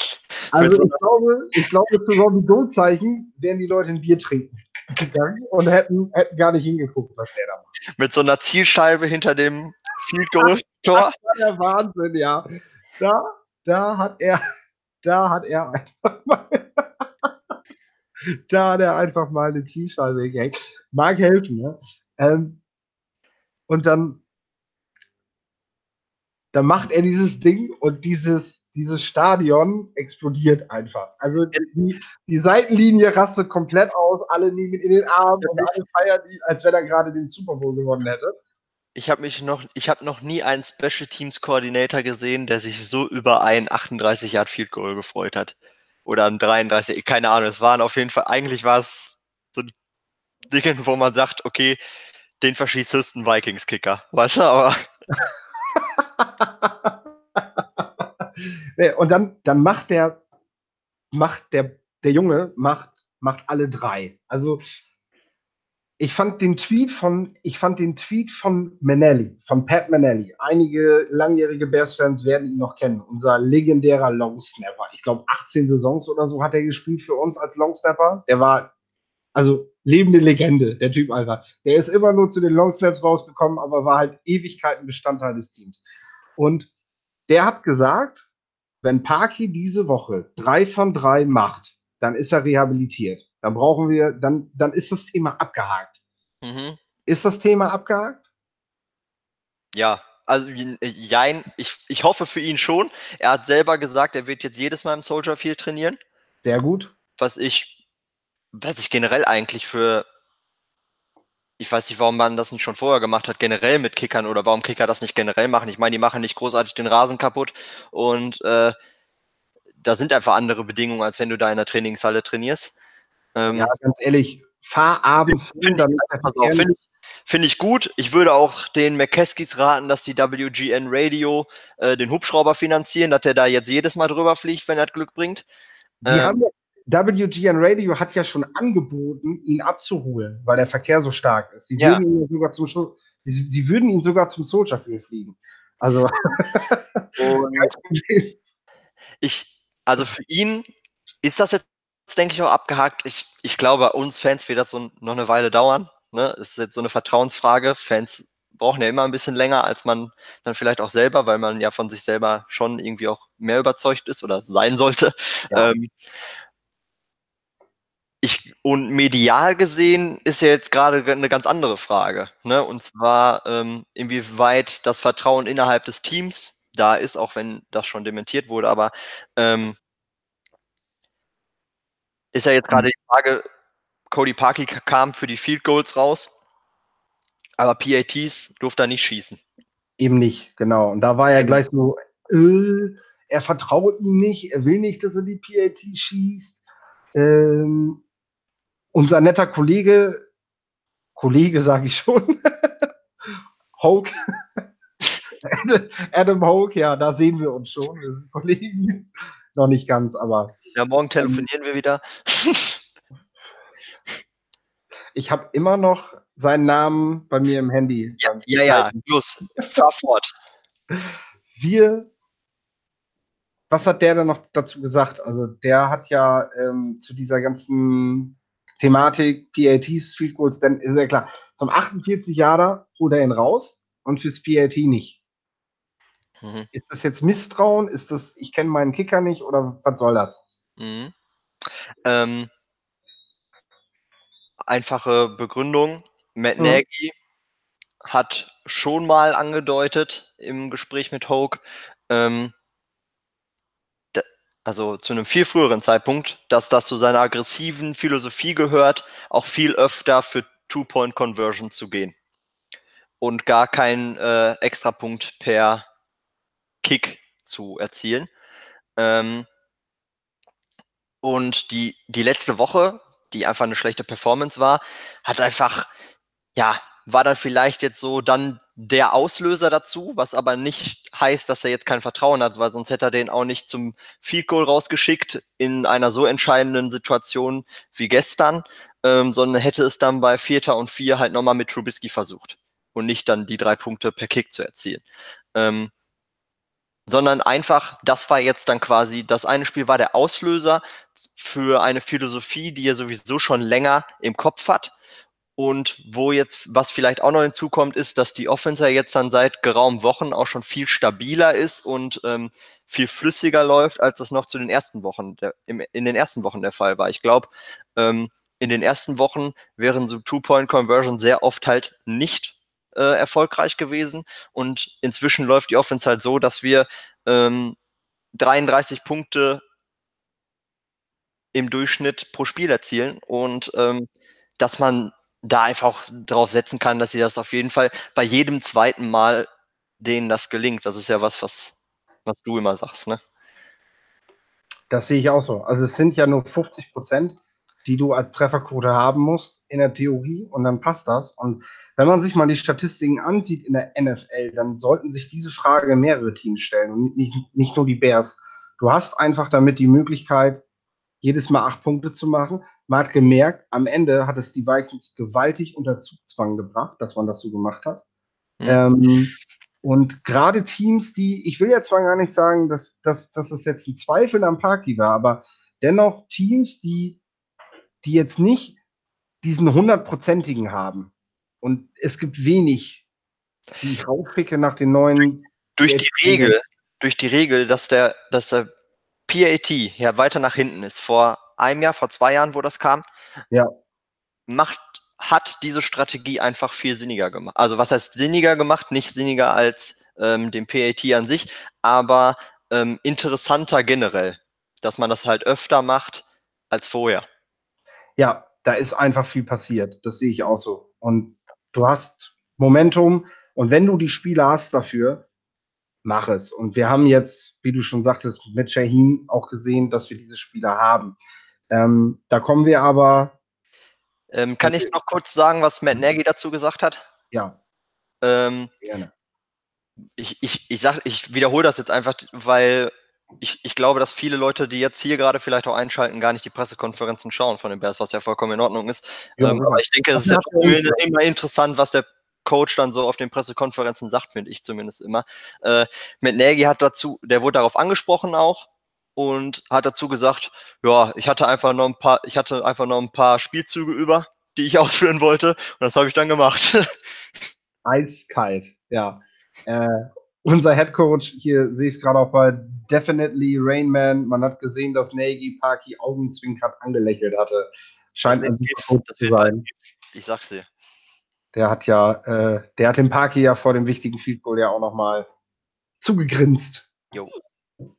Also ich glaube, ich glaube, zu Robbie Goldzeichen wären die Leute ein Bier trinken gegangen und hätten, hätten gar nicht hingeguckt, was der da macht. Mit so einer Zielscheibe hinter dem Field Goal Tor. Das war der Wahnsinn, ja. Da, da hat er, da hat er einfach mal, da hat er einfach mal eine Zielscheibe gehängt. Mag helfen, ne? Ähm, und dann, dann macht er dieses Ding und dieses, dieses Stadion explodiert einfach. Also die, die Seitenlinie rastet komplett aus, alle nehmen ihn in den Arm und alle feiern ihn, als wenn er gerade den Super Bowl gewonnen hätte. Ich habe mich noch, ich habe noch nie einen Special Teams Coordinator gesehen, der sich so über ein 38 Yard Field Goal gefreut hat. Oder ein 33, keine Ahnung. Es waren auf jeden Fall, eigentlich war es so Dinge, wo man sagt, okay, den verschießt Houston Vikings Kicker. Weißt du, aber. und dann, dann macht der, macht der, der Junge, macht, macht alle drei. Also, ich fand den Tweet von, ich fand den Tweet von Manelli, von Pat Manelli. Einige langjährige Bears-Fans werden ihn noch kennen. Unser legendärer Longsnapper. Ich glaube, 18 Saisons oder so hat er gespielt für uns als Longsnapper. Der war, also, lebende Legende, der Typ einfach. Der ist immer nur zu den Longsnaps rausgekommen, aber war halt Ewigkeiten Bestandteil des Teams. Und der hat gesagt, wenn Parky diese Woche drei von drei macht, dann ist er rehabilitiert. Dann brauchen wir, dann, dann ist das Thema abgehakt. Mhm. Ist das Thema abgehakt? Ja, also jein, ich, ich hoffe für ihn schon. Er hat selber gesagt, er wird jetzt jedes Mal im Soldier Field trainieren. Sehr gut. Was ich, was ich generell eigentlich für, ich weiß nicht, warum man das nicht schon vorher gemacht hat, generell mit Kickern oder warum Kicker das nicht generell machen. Ich meine, die machen nicht großartig den Rasen kaputt und äh, da sind einfach andere Bedingungen, als wenn du da in der Trainingshalle trainierst. Ähm, ja, ganz ehrlich, fahr abends hin, dann Finde ich, find ich gut. Ich würde auch den McKeskys raten, dass die WGN Radio äh, den Hubschrauber finanzieren, dass der da jetzt jedes Mal drüber fliegt, wenn er Glück bringt. Die ähm, haben WGN Radio hat ja schon angeboten, ihn abzuholen, weil der Verkehr so stark ist. Sie ja. würden ihn sogar zum sie, sie, würden ihn sogar zum Soldier fliegen. Also ich, also für ihn ist das jetzt denke ich, auch abgehakt. Ich, ich glaube, uns Fans wird das so noch eine Weile dauern. Ne? Es ist jetzt so eine Vertrauensfrage. Fans brauchen ja immer ein bisschen länger, als man dann vielleicht auch selber, weil man ja von sich selber schon irgendwie auch mehr überzeugt ist oder sein sollte. Ja. Ähm, ich, und medial gesehen ist ja jetzt gerade eine ganz andere Frage. Ne? Und zwar, ähm, inwieweit das Vertrauen innerhalb des Teams da ist, auch wenn das schon dementiert wurde, aber ähm, ist ja jetzt gerade mhm. die Frage, Cody Parkey kam für die Field Goals raus, aber PATs durfte er nicht schießen. Eben nicht, genau. Und da war er gleich so, äh, er vertraut ihm nicht, er will nicht, dass er die PAT schießt. Ähm, unser netter Kollege, Kollege sage ich schon, Hoke, Adam Hoke, ja, da sehen wir uns schon, Kollegen noch nicht ganz, aber. Ja, morgen telefonieren ähm, wir wieder. ich habe immer noch seinen Namen bei mir im Handy. Ja, ja, ja, los, fahr fort. Wir, was hat der denn noch dazu gesagt? Also, der hat ja ähm, zu dieser ganzen Thematik PATs, Field Goals, dann ist ja klar, zum 48 Jahre holt er ihn raus und fürs PAT nicht. Mhm. Ist das jetzt Misstrauen? Ist das, ich kenne meinen Kicker nicht oder was soll das? Mhm. Ähm, einfache Begründung. Matt mhm. Nagy hat schon mal angedeutet im Gespräch mit Hoke, ähm, also zu einem viel früheren Zeitpunkt, dass das zu seiner aggressiven Philosophie gehört, auch viel öfter für Two-Point-Conversion zu gehen und gar keinen äh, Extrapunkt per Kick zu erzielen. Ähm, und die, die letzte Woche, die einfach eine schlechte Performance war, hat einfach, ja, war dann vielleicht jetzt so dann der Auslöser dazu, was aber nicht heißt, dass er jetzt kein Vertrauen hat, weil sonst hätte er den auch nicht zum Field Goal rausgeschickt in einer so entscheidenden Situation wie gestern, ähm, sondern hätte es dann bei Vierter und Vier halt nochmal mit Trubisky versucht und nicht dann die drei Punkte per Kick zu erzielen. Ähm, sondern einfach, das war jetzt dann quasi, das eine Spiel war der Auslöser für eine Philosophie, die er sowieso schon länger im Kopf hat. Und wo jetzt, was vielleicht auch noch hinzukommt, ist, dass die Offense jetzt dann seit geraumen Wochen auch schon viel stabiler ist und ähm, viel flüssiger läuft, als das noch zu den ersten Wochen, der, im, in den ersten Wochen der Fall war. Ich glaube, ähm, in den ersten Wochen wären so Two-Point-Conversion sehr oft halt nicht äh, erfolgreich gewesen. Und inzwischen läuft die Offense halt so, dass wir ähm, 33 Punkte im Durchschnitt pro Spiel erzielen und ähm, dass man da einfach drauf setzen kann, dass sie das auf jeden Fall bei jedem zweiten Mal denen das gelingt. Das ist ja was, was, was du immer sagst, ne? Das sehe ich auch so. Also es sind ja nur 50 Prozent die du als Trefferquote haben musst in der Theorie und dann passt das. Und wenn man sich mal die Statistiken ansieht in der NFL, dann sollten sich diese Frage mehrere Teams stellen und nicht, nicht nur die Bears. Du hast einfach damit die Möglichkeit, jedes Mal acht Punkte zu machen. Man hat gemerkt, am Ende hat es die Vikings gewaltig unter Zugzwang gebracht, dass man das so gemacht hat. Mhm. Ähm, und gerade Teams, die, ich will ja zwar gar nicht sagen, dass, dass, dass es jetzt ein Zweifel am Party war, aber dennoch Teams, die die jetzt nicht diesen hundertprozentigen haben. Und es gibt wenig, die ich rauspicke nach den neuen. Durch die Regel, durch die Regel, dass der, dass der PAT ja weiter nach hinten ist. Vor einem Jahr, vor zwei Jahren, wo das kam, ja. macht, hat diese Strategie einfach viel sinniger gemacht. Also was heißt sinniger gemacht? Nicht sinniger als ähm, dem PAT an sich, aber ähm, interessanter generell, dass man das halt öfter macht als vorher ja, da ist einfach viel passiert. Das sehe ich auch so. Und du hast Momentum und wenn du die Spiele hast dafür, mach es. Und wir haben jetzt, wie du schon sagtest, mit Shaheen auch gesehen, dass wir diese Spieler haben. Ähm, da kommen wir aber. Ähm, kann ich noch kurz sagen, was Matt Nagy dazu gesagt hat? Ja. Ähm, Gerne. Ich, ich, ich, ich wiederhole das jetzt einfach, weil ich, ich glaube, dass viele Leute, die jetzt hier gerade vielleicht auch einschalten, gar nicht die Pressekonferenzen schauen von den Bears, was ja vollkommen in Ordnung ist. Ja, ähm, aber ich denke, es ist ja immer interessant, was der Coach dann so auf den Pressekonferenzen sagt, finde ich zumindest immer. Äh, mit Nagy hat dazu, der wurde darauf angesprochen auch und hat dazu gesagt, ja, ich hatte einfach noch ein paar, ich hatte einfach noch ein paar Spielzüge über, die ich ausführen wollte und das habe ich dann gemacht. Eiskalt, ja. Äh, unser Head Coach, hier sehe ich es gerade auch bei Definitely Rainman, man hat gesehen, dass Nagy Parky augenzwinkert angelächelt hatte. Scheint ein super zu sein. Ich sag's dir. Der hat ja, äh, der hat den Parky ja vor dem wichtigen Field Goal ja auch nochmal zugegrinst. Jo.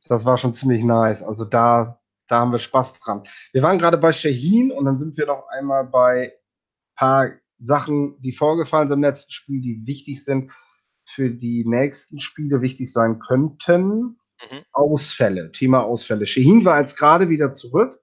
Das war schon ziemlich nice. Also da, da haben wir Spaß dran. Wir waren gerade bei Shaheen und dann sind wir noch einmal bei ein paar Sachen, die vorgefallen sind im letzten Spiel, die wichtig sind für die nächsten Spiele wichtig sein könnten. Mhm. Ausfälle, Thema Ausfälle. Shehin war jetzt gerade wieder zurück.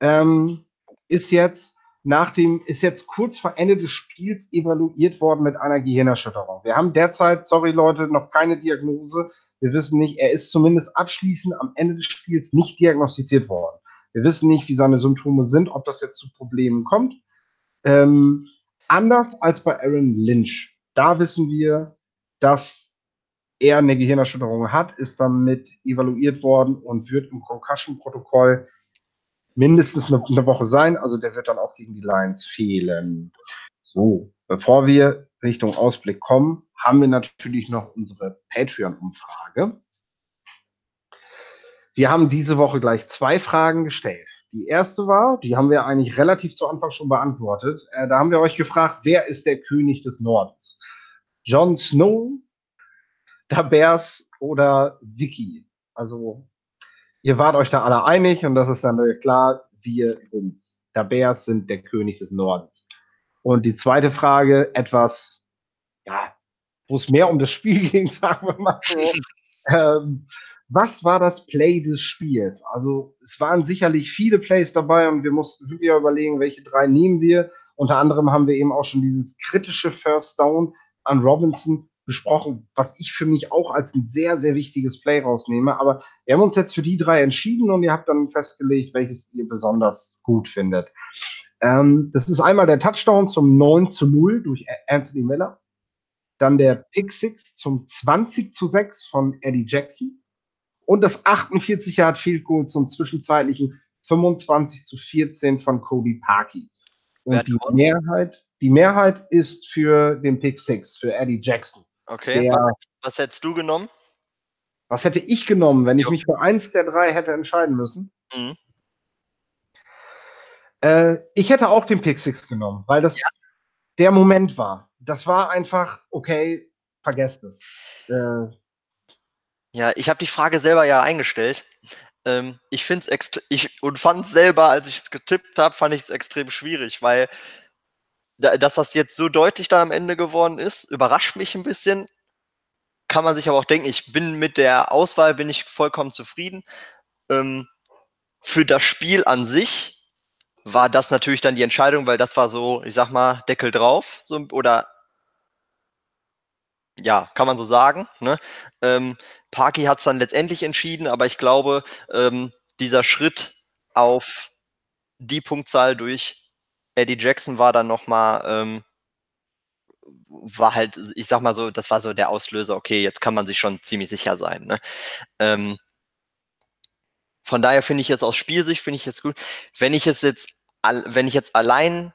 Ähm, ist jetzt nach dem, ist jetzt kurz vor Ende des Spiels evaluiert worden mit einer Gehirnerschütterung. Wir haben derzeit, sorry Leute, noch keine Diagnose. Wir wissen nicht, er ist zumindest abschließend am Ende des Spiels nicht diagnostiziert worden. Wir wissen nicht, wie seine Symptome sind, ob das jetzt zu Problemen kommt. Ähm, anders als bei Aaron Lynch. Da wissen wir, dass er eine Gehirnerschütterung hat, ist damit evaluiert worden und wird im Concussion-Protokoll mindestens eine, eine, Woche sein. Also der wird dann auch gegen die Lions fehlen. So, bevor wir Richtung Ausblick kommen, haben wir natürlich noch unsere Patreon-Umfrage. Wir haben diese Woche gleich zwei Fragen gestellt. Die erste war, die haben wir eigentlich relativ zu Anfang schon beantwortet. Äh, da haben wir euch gefragt, wer ist der König des Nordens? Jon Snow, Dabers oder Vicky? Also, ihr wart euch da alle einig und das ist dann klar, wir sind's. Dabers sind der König des Nordens. Und die zweite Frage, etwas, ja, wo es mehr um das Spiel ging, sagen wir mal so. ähm, was war das Play des Spiels? Also es waren sicherlich viele Plays dabei und wir mussten wirklich überlegen, welche drei nehmen wir. Unter anderem haben wir eben auch schon dieses kritische First Down an Robinson besprochen, was ich für mich auch als ein sehr, sehr wichtiges Play rausnehme. Aber wir haben uns jetzt für die drei entschieden und ihr habt dann festgelegt, welches ihr besonders gut findet. Ähm, das ist einmal der Touchdown zum 9 zu 0 durch Anthony Miller. Dann der Pick 6 zum 20 zu 6 von Eddie Jackson und das 48 Yard Field Goal zum zwischenzeitlichen 25 zu 14 von Cody Parkey. Und die Mehrheit, die Mehrheit ist für den Pick 6, für Eddie Jackson. Okay, der, was, was, hättest du genommen? Was hätte ich genommen, wenn ich jo. mich für eins der drei hätte entscheiden müssen? Mhm. Äh, ich hätte auch den Pick 6 genommen, weil das ja. der Moment war. Das war einfach, okay, vergesst es. Äh, ja, ich habe die Frage selber ja eingestellt. Ähm, ich finde es ich und fand selber, als ich es getippt habe, fand ich es extrem schwierig, weil da, dass das jetzt so deutlich da am Ende geworden ist, überrascht mich ein bisschen. Kann man sich aber auch denken, ich bin mit der Auswahl bin ich vollkommen zufrieden. Ähm, für das Spiel an sich war das natürlich dann die Entscheidung, weil das war so, ich sag mal, Deckel drauf, so, oder ja, kann man so sagen. Ne? Ähm, Parky hat es dann letztendlich entschieden, aber ich glaube, ähm, dieser Schritt auf die Punktzahl durch Eddie Jackson war dann nochmal, ähm, war halt, ich sag mal so, das war so der Auslöser, okay, jetzt kann man sich schon ziemlich sicher sein. Ne? Ähm, von daher finde ich es aus Spielsicht, finde ich jetzt gut. Wenn ich es jetzt, wenn ich jetzt allein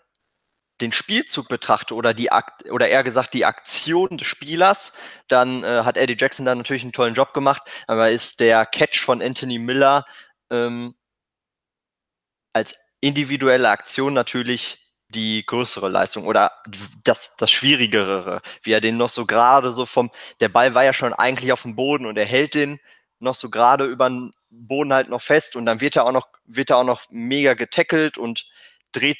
den Spielzug betrachte oder die Akt oder eher gesagt die Aktion des Spielers, dann äh, hat Eddie Jackson da natürlich einen tollen Job gemacht, aber ist der Catch von Anthony Miller ähm, als individuelle Aktion natürlich die größere Leistung oder das, das Schwierigere, wie er den noch so gerade so vom, der Ball war ja schon eigentlich auf dem Boden und er hält den noch so gerade über den Boden halt noch fest und dann wird er auch noch, wird er auch noch mega getackelt und dreht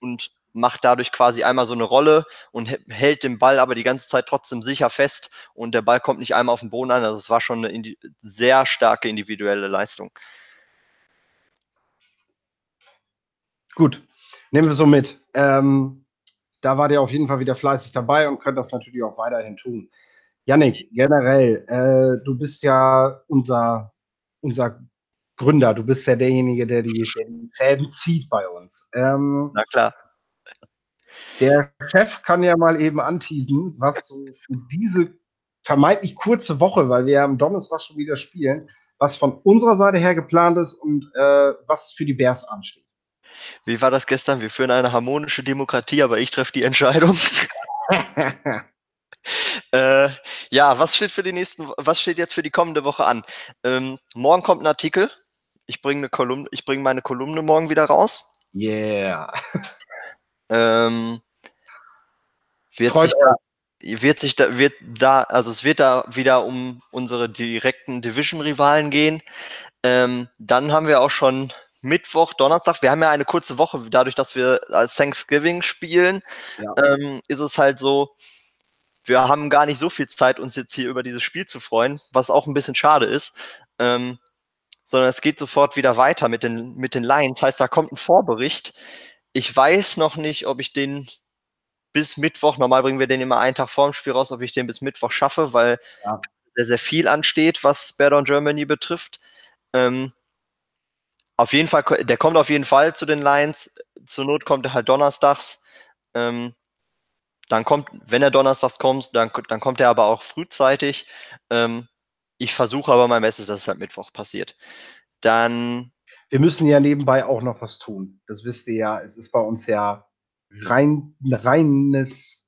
und macht dadurch quasi einmal so eine Rolle und hält den Ball aber die ganze Zeit trotzdem sicher fest und der Ball kommt nicht einmal auf den Boden an. Also es war schon eine sehr starke individuelle Leistung. Gut, nehmen wir so mit. Ähm, da war der auf jeden Fall wieder fleißig dabei und könnt das natürlich auch weiterhin tun. Yannick, generell, äh, du bist ja unser, unser Gründer, du bist ja derjenige, der die, der die Fäden zieht bei uns. Ähm, Na klar. Der Chef kann ja mal eben anteasen, was so für diese vermeintlich kurze Woche, weil wir ja am Donnerstag schon wieder spielen, was von unserer Seite her geplant ist und äh, was für die Bears ansteht. Wie war das gestern? Wir führen eine harmonische Demokratie, aber ich treffe die Entscheidung. äh, ja, was steht für die nächsten, was steht jetzt für die kommende Woche an? Ähm, morgen kommt ein Artikel. Ich bringe eine Kolumne, ich bringe meine Kolumne morgen wieder raus. Yeah. Ähm, wird, sich da, wird sich da, wird da, also es wird da wieder um unsere direkten Division-Rivalen gehen. Ähm, dann haben wir auch schon Mittwoch, Donnerstag. Wir haben ja eine kurze Woche, dadurch, dass wir als Thanksgiving spielen, ja. ähm, ist es halt so, wir haben gar nicht so viel Zeit, uns jetzt hier über dieses Spiel zu freuen, was auch ein bisschen schade ist. Ähm, sondern es geht sofort wieder weiter mit den, mit den Lions. Heißt, da kommt ein Vorbericht. Ich weiß noch nicht, ob ich den bis Mittwoch, normal bringen wir den immer einen Tag vor dem Spiel raus, ob ich den bis Mittwoch schaffe, weil ja. sehr, sehr viel ansteht, was Bad on Germany betrifft. Ähm, auf jeden Fall, der kommt auf jeden Fall zu den Lions. Zur Not kommt er halt donnerstags. Ähm, dann kommt, wenn er donnerstags kommt, dann, dann kommt er aber auch frühzeitig. Ähm, ich versuche aber mein Bestes, dass es halt Mittwoch passiert. Dann wir müssen ja nebenbei auch noch was tun. Das wisst ihr ja. Es ist bei uns ja rein, reines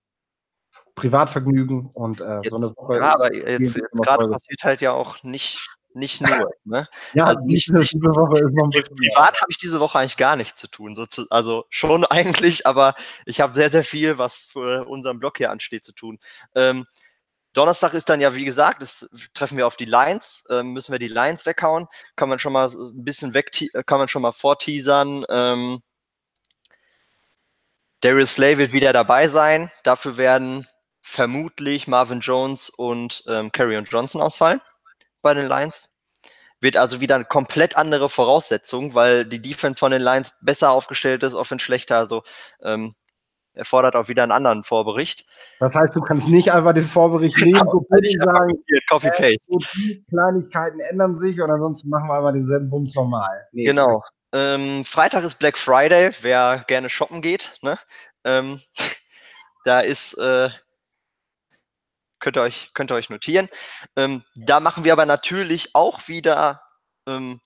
Privatvergnügen und äh, jetzt, so eine Woche. Ja, aber jetzt, jetzt gerade passiert halt ja auch nicht nicht nur. Ne? Ja, Also nicht, nicht- diese Woche ist noch ein bisschen mehr. Privat habe ich diese Woche eigentlich gar nichts zu tun. So zu, also schon eigentlich, aber ich habe sehr, sehr viel, was für unseren Blog hier ansteht, zu tun. Ähm, Donnerstag ist dann ja, wie gesagt, das treffen wir auf die Lines, ähm, müssen wir die Lines weghauen, kann man schon mal ein bisschen weg, kann man schon mal vorteasern. Ähm, Darius Slay wird wieder dabei sein. Dafür werden vermutlich Marvin Jones und ähm, Carrion Johnson ausfallen bei den Lions. Wird also wieder eine komplett andere Voraussetzung, weil die Defense von den Lions besser aufgestellt ist, Offense schlechter. Also ähm, erfordert auch wieder einen anderen Vorbericht. Das heißt, du kannst nicht einfach den Vorbericht nehmen, kopieren Nicht und sagen, Copy Paste. so die Kleinigkeiten ändern sich und ansonsten machen wir einfach denselben Bums normal. Nee. Genau. Ähm, Freitag ist Black Friday, wer gerne shoppen geht. Ne? Ähm, da ist, äh, könnt, ihr euch, könnt ihr euch notieren. Ähm, da machen wir aber natürlich auch wieder ähm,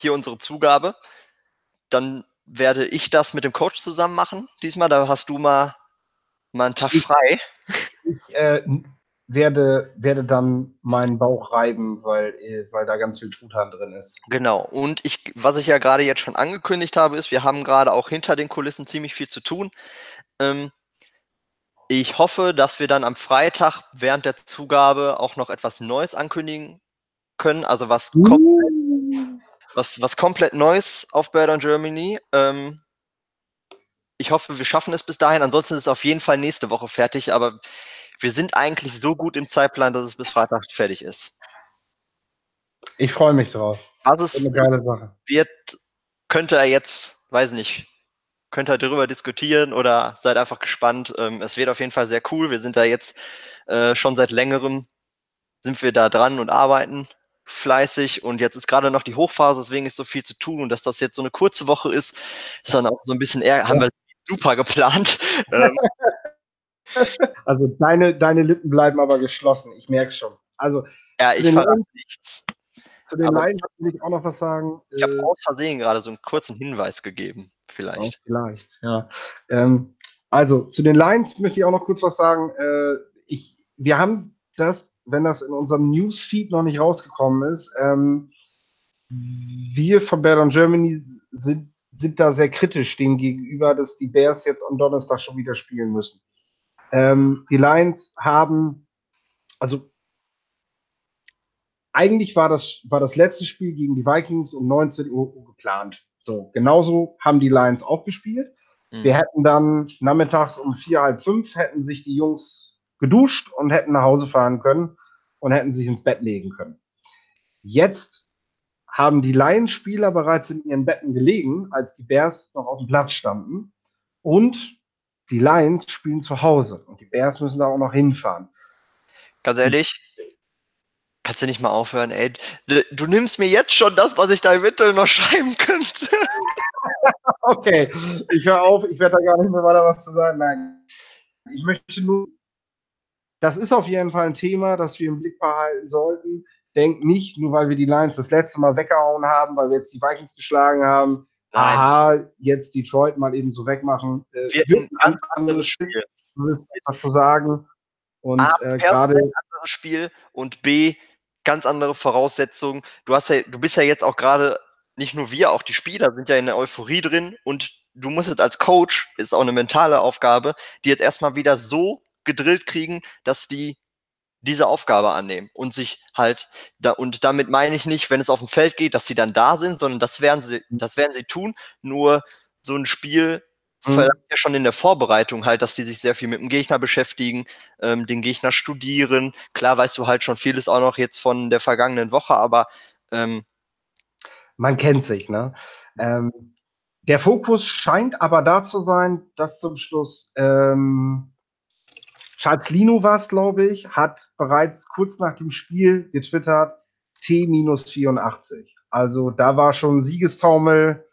hier unsere Zugabe. Dann werde ich das mit dem Coach zusammen machen. Diesmal, da hast du mal, mal einen Tag Ich- frei. Ich äh, werde, werde dann meinen Bauch reiben, weil, äh, weil da ganz viel Truthahn drin ist. Genau. Und ich, was ich ja gerade jetzt schon angekündigt habe, ist, wir haben gerade auch hinter den Kulissen ziemlich viel zu tun. Ähm, ich hoffe, dass wir dann am Freitag während der Zugabe auch noch etwas Neues ankündigen können, also was, kom was, was komplett Neues auf Bird on Germany. Ähm, ich hoffe, wir schaffen es bis dahin. Ansonsten ist es auf jeden Fall nächste Woche fertig, aber wir sind eigentlich so gut im Zeitplan, dass es bis Freitag fertig ist. Ich freue mich drauf. Was Das es ist eine geile Sache. wird, könnte er jetzt, weiß nicht, könnt ihr darüber diskutieren oder seid einfach gespannt. Ähm, es wird auf jeden Fall sehr cool. Wir sind da jetzt äh, schon seit längerem, sind wir da dran und arbeiten fleißig und jetzt ist gerade noch die Hochphase, deswegen ist so viel zu tun und dass das jetzt so eine kurze Woche ist, ist dann auch so ein bisschen eher, haben wir super geplant. Ähm, Also deine, deine Lippen bleiben aber geschlossen. Ich merke schon. Also ja, ich verrate nichts. zu den Lions will ich auch noch was sagen. Ich habe Äh, aus Versehen gerade so einen kurzen Hinweis gegeben, Auch vielleicht. vielleicht, ja. Ähm, also zu den Lions möchte ich auch noch kurz was sagen. Äh, ich, wir haben das, wenn das in unserem Newsfeed noch nicht rausgekommen ist, ähm, wir von Bear on Germany sind, sind da sehr kritisch dem gegenüber, dass die Bears jetzt am Donnerstag schon wieder spielen müssen. Ähm, die Lions haben, also eigentlich war das, war das letzte Spiel gegen die Vikings um 19 Uhr geplant. So, genauso haben die Lions auch gespielt. Mhm. Wir hätten dann nachmittags um vier, halb fünf hätten sich die Jungs geduscht und hätten nach Hause fahren können und hätten sich ins Bett legen können. Jetzt haben die Lions-Spieler bereits in ihren Betten gelegen, als die Bears noch auf dem Platz standen. Und die Lions spielen zu Hause und die Bears müssen da auch noch hinfahren. Ganz ehrlich, kannst du nicht mal aufhören, ey. Du, nimmst mir jetzt schon das, was ich da eventuell noch schreiben könnte. Okay, ich höre auf, ich werde da gar nicht mehr weiter was zu sagen. Nein. Ich möchte nur, das ist auf jeden Fall ein Thema, das wir im Blick behalten sollten. Denkt nicht, nur weil wir die Lions das letzte Mal weggehauen haben, weil wir jetzt die Vikings geschlagen haben, Nein, aha, jetzt Detroit mal eben so wegmachen. Äh, wird wird ein ganz anderes Spiel, Spiel. was zu sagen. Und A, äh, gerade anderes Spiel und B, ganz andere Voraussetzungen. Du hast ja, du bist ja jetzt auch gerade, nicht nur wir, auch die Spieler sind ja in der Euphorie drin und du musst jetzt als Coach, ist auch eine mentale Aufgabe, die jetzt erstmal wieder so gedrillt kriegen, dass die diese Aufgabe annehmen und sich halt da und damit meine ich nicht, wenn es auf dem Feld geht, dass sie dann da sind, sondern das werden sie, das werden sie tun. Nur so ein Spiel. Verlangt ja schon in der Vorbereitung halt, dass die sich sehr viel mit dem Gegner beschäftigen, ähm, den Gegner studieren. Klar weißt du halt schon vieles auch noch jetzt von der vergangenen Woche, aber ähm, man kennt sich, ne? Ähm, der Fokus scheint aber da zu sein, dass zum Schluss ähm, Charles Lino war es, glaube ich, hat bereits kurz nach dem Spiel getwittert T-84. Also da war schon Siegestaumel,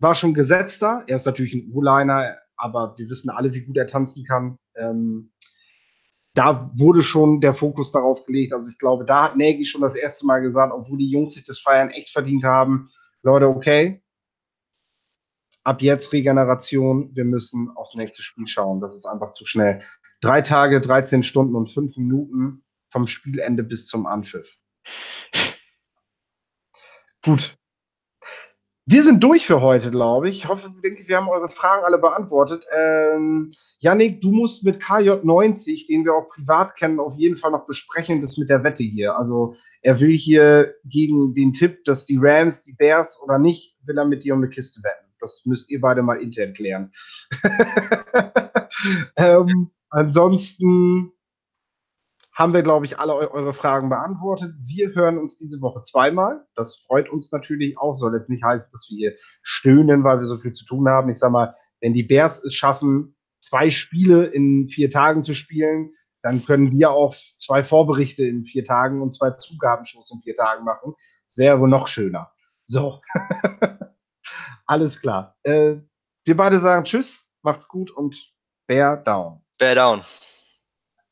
war schon gesetzter. Er ist natürlich ein U-Liner, aber wir wissen alle, wie gut er tanzen kann. Ähm, da wurde schon der Fokus darauf gelegt. Also ich glaube, da hat Nagy schon das erste Mal gesagt, obwohl die Jungs sich das Feiern echt verdient haben, Leute, okay, ab jetzt Regeneration, wir müssen aufs nächste Spiel schauen. Das ist einfach zu schnell. Drei Tage, 13 Stunden und fünf Minuten vom Spielende bis zum Anpfiff. Gut. Wir sind durch für heute, glaube ich. Ich hoffe, denke, wir haben eure Fragen alle beantwortet. Ähm, Yannick, du musst mit KJ90, den wir auch privat kennen, auf jeden Fall noch besprechen, das mit der Wette hier. Also er will hier gegen den Tipp, dass die Rams, die Bears oder nicht, will er mit dir um eine Kiste wetten. Das müsst ihr beide mal intern klären. ähm, ansonsten haben wir, glaube ich, alle eu eure Fragen beantwortet. Wir hören uns diese Woche zweimal. Das freut uns natürlich auch. Soll jetzt nicht heißen, dass wir stöhnen, weil wir so viel zu tun haben. Ich sag mal, wenn die Bears es schaffen, zwei Spiele in vier Tagen zu spielen, dann können wir auch zwei Vorberichte in vier Tagen und zwei Zugabenshows in vier Tagen machen. Das wäre wohl noch schöner. So. Alles klar. Äh, wir beide sagen Tschüss, macht's gut und Bear down. Bear down.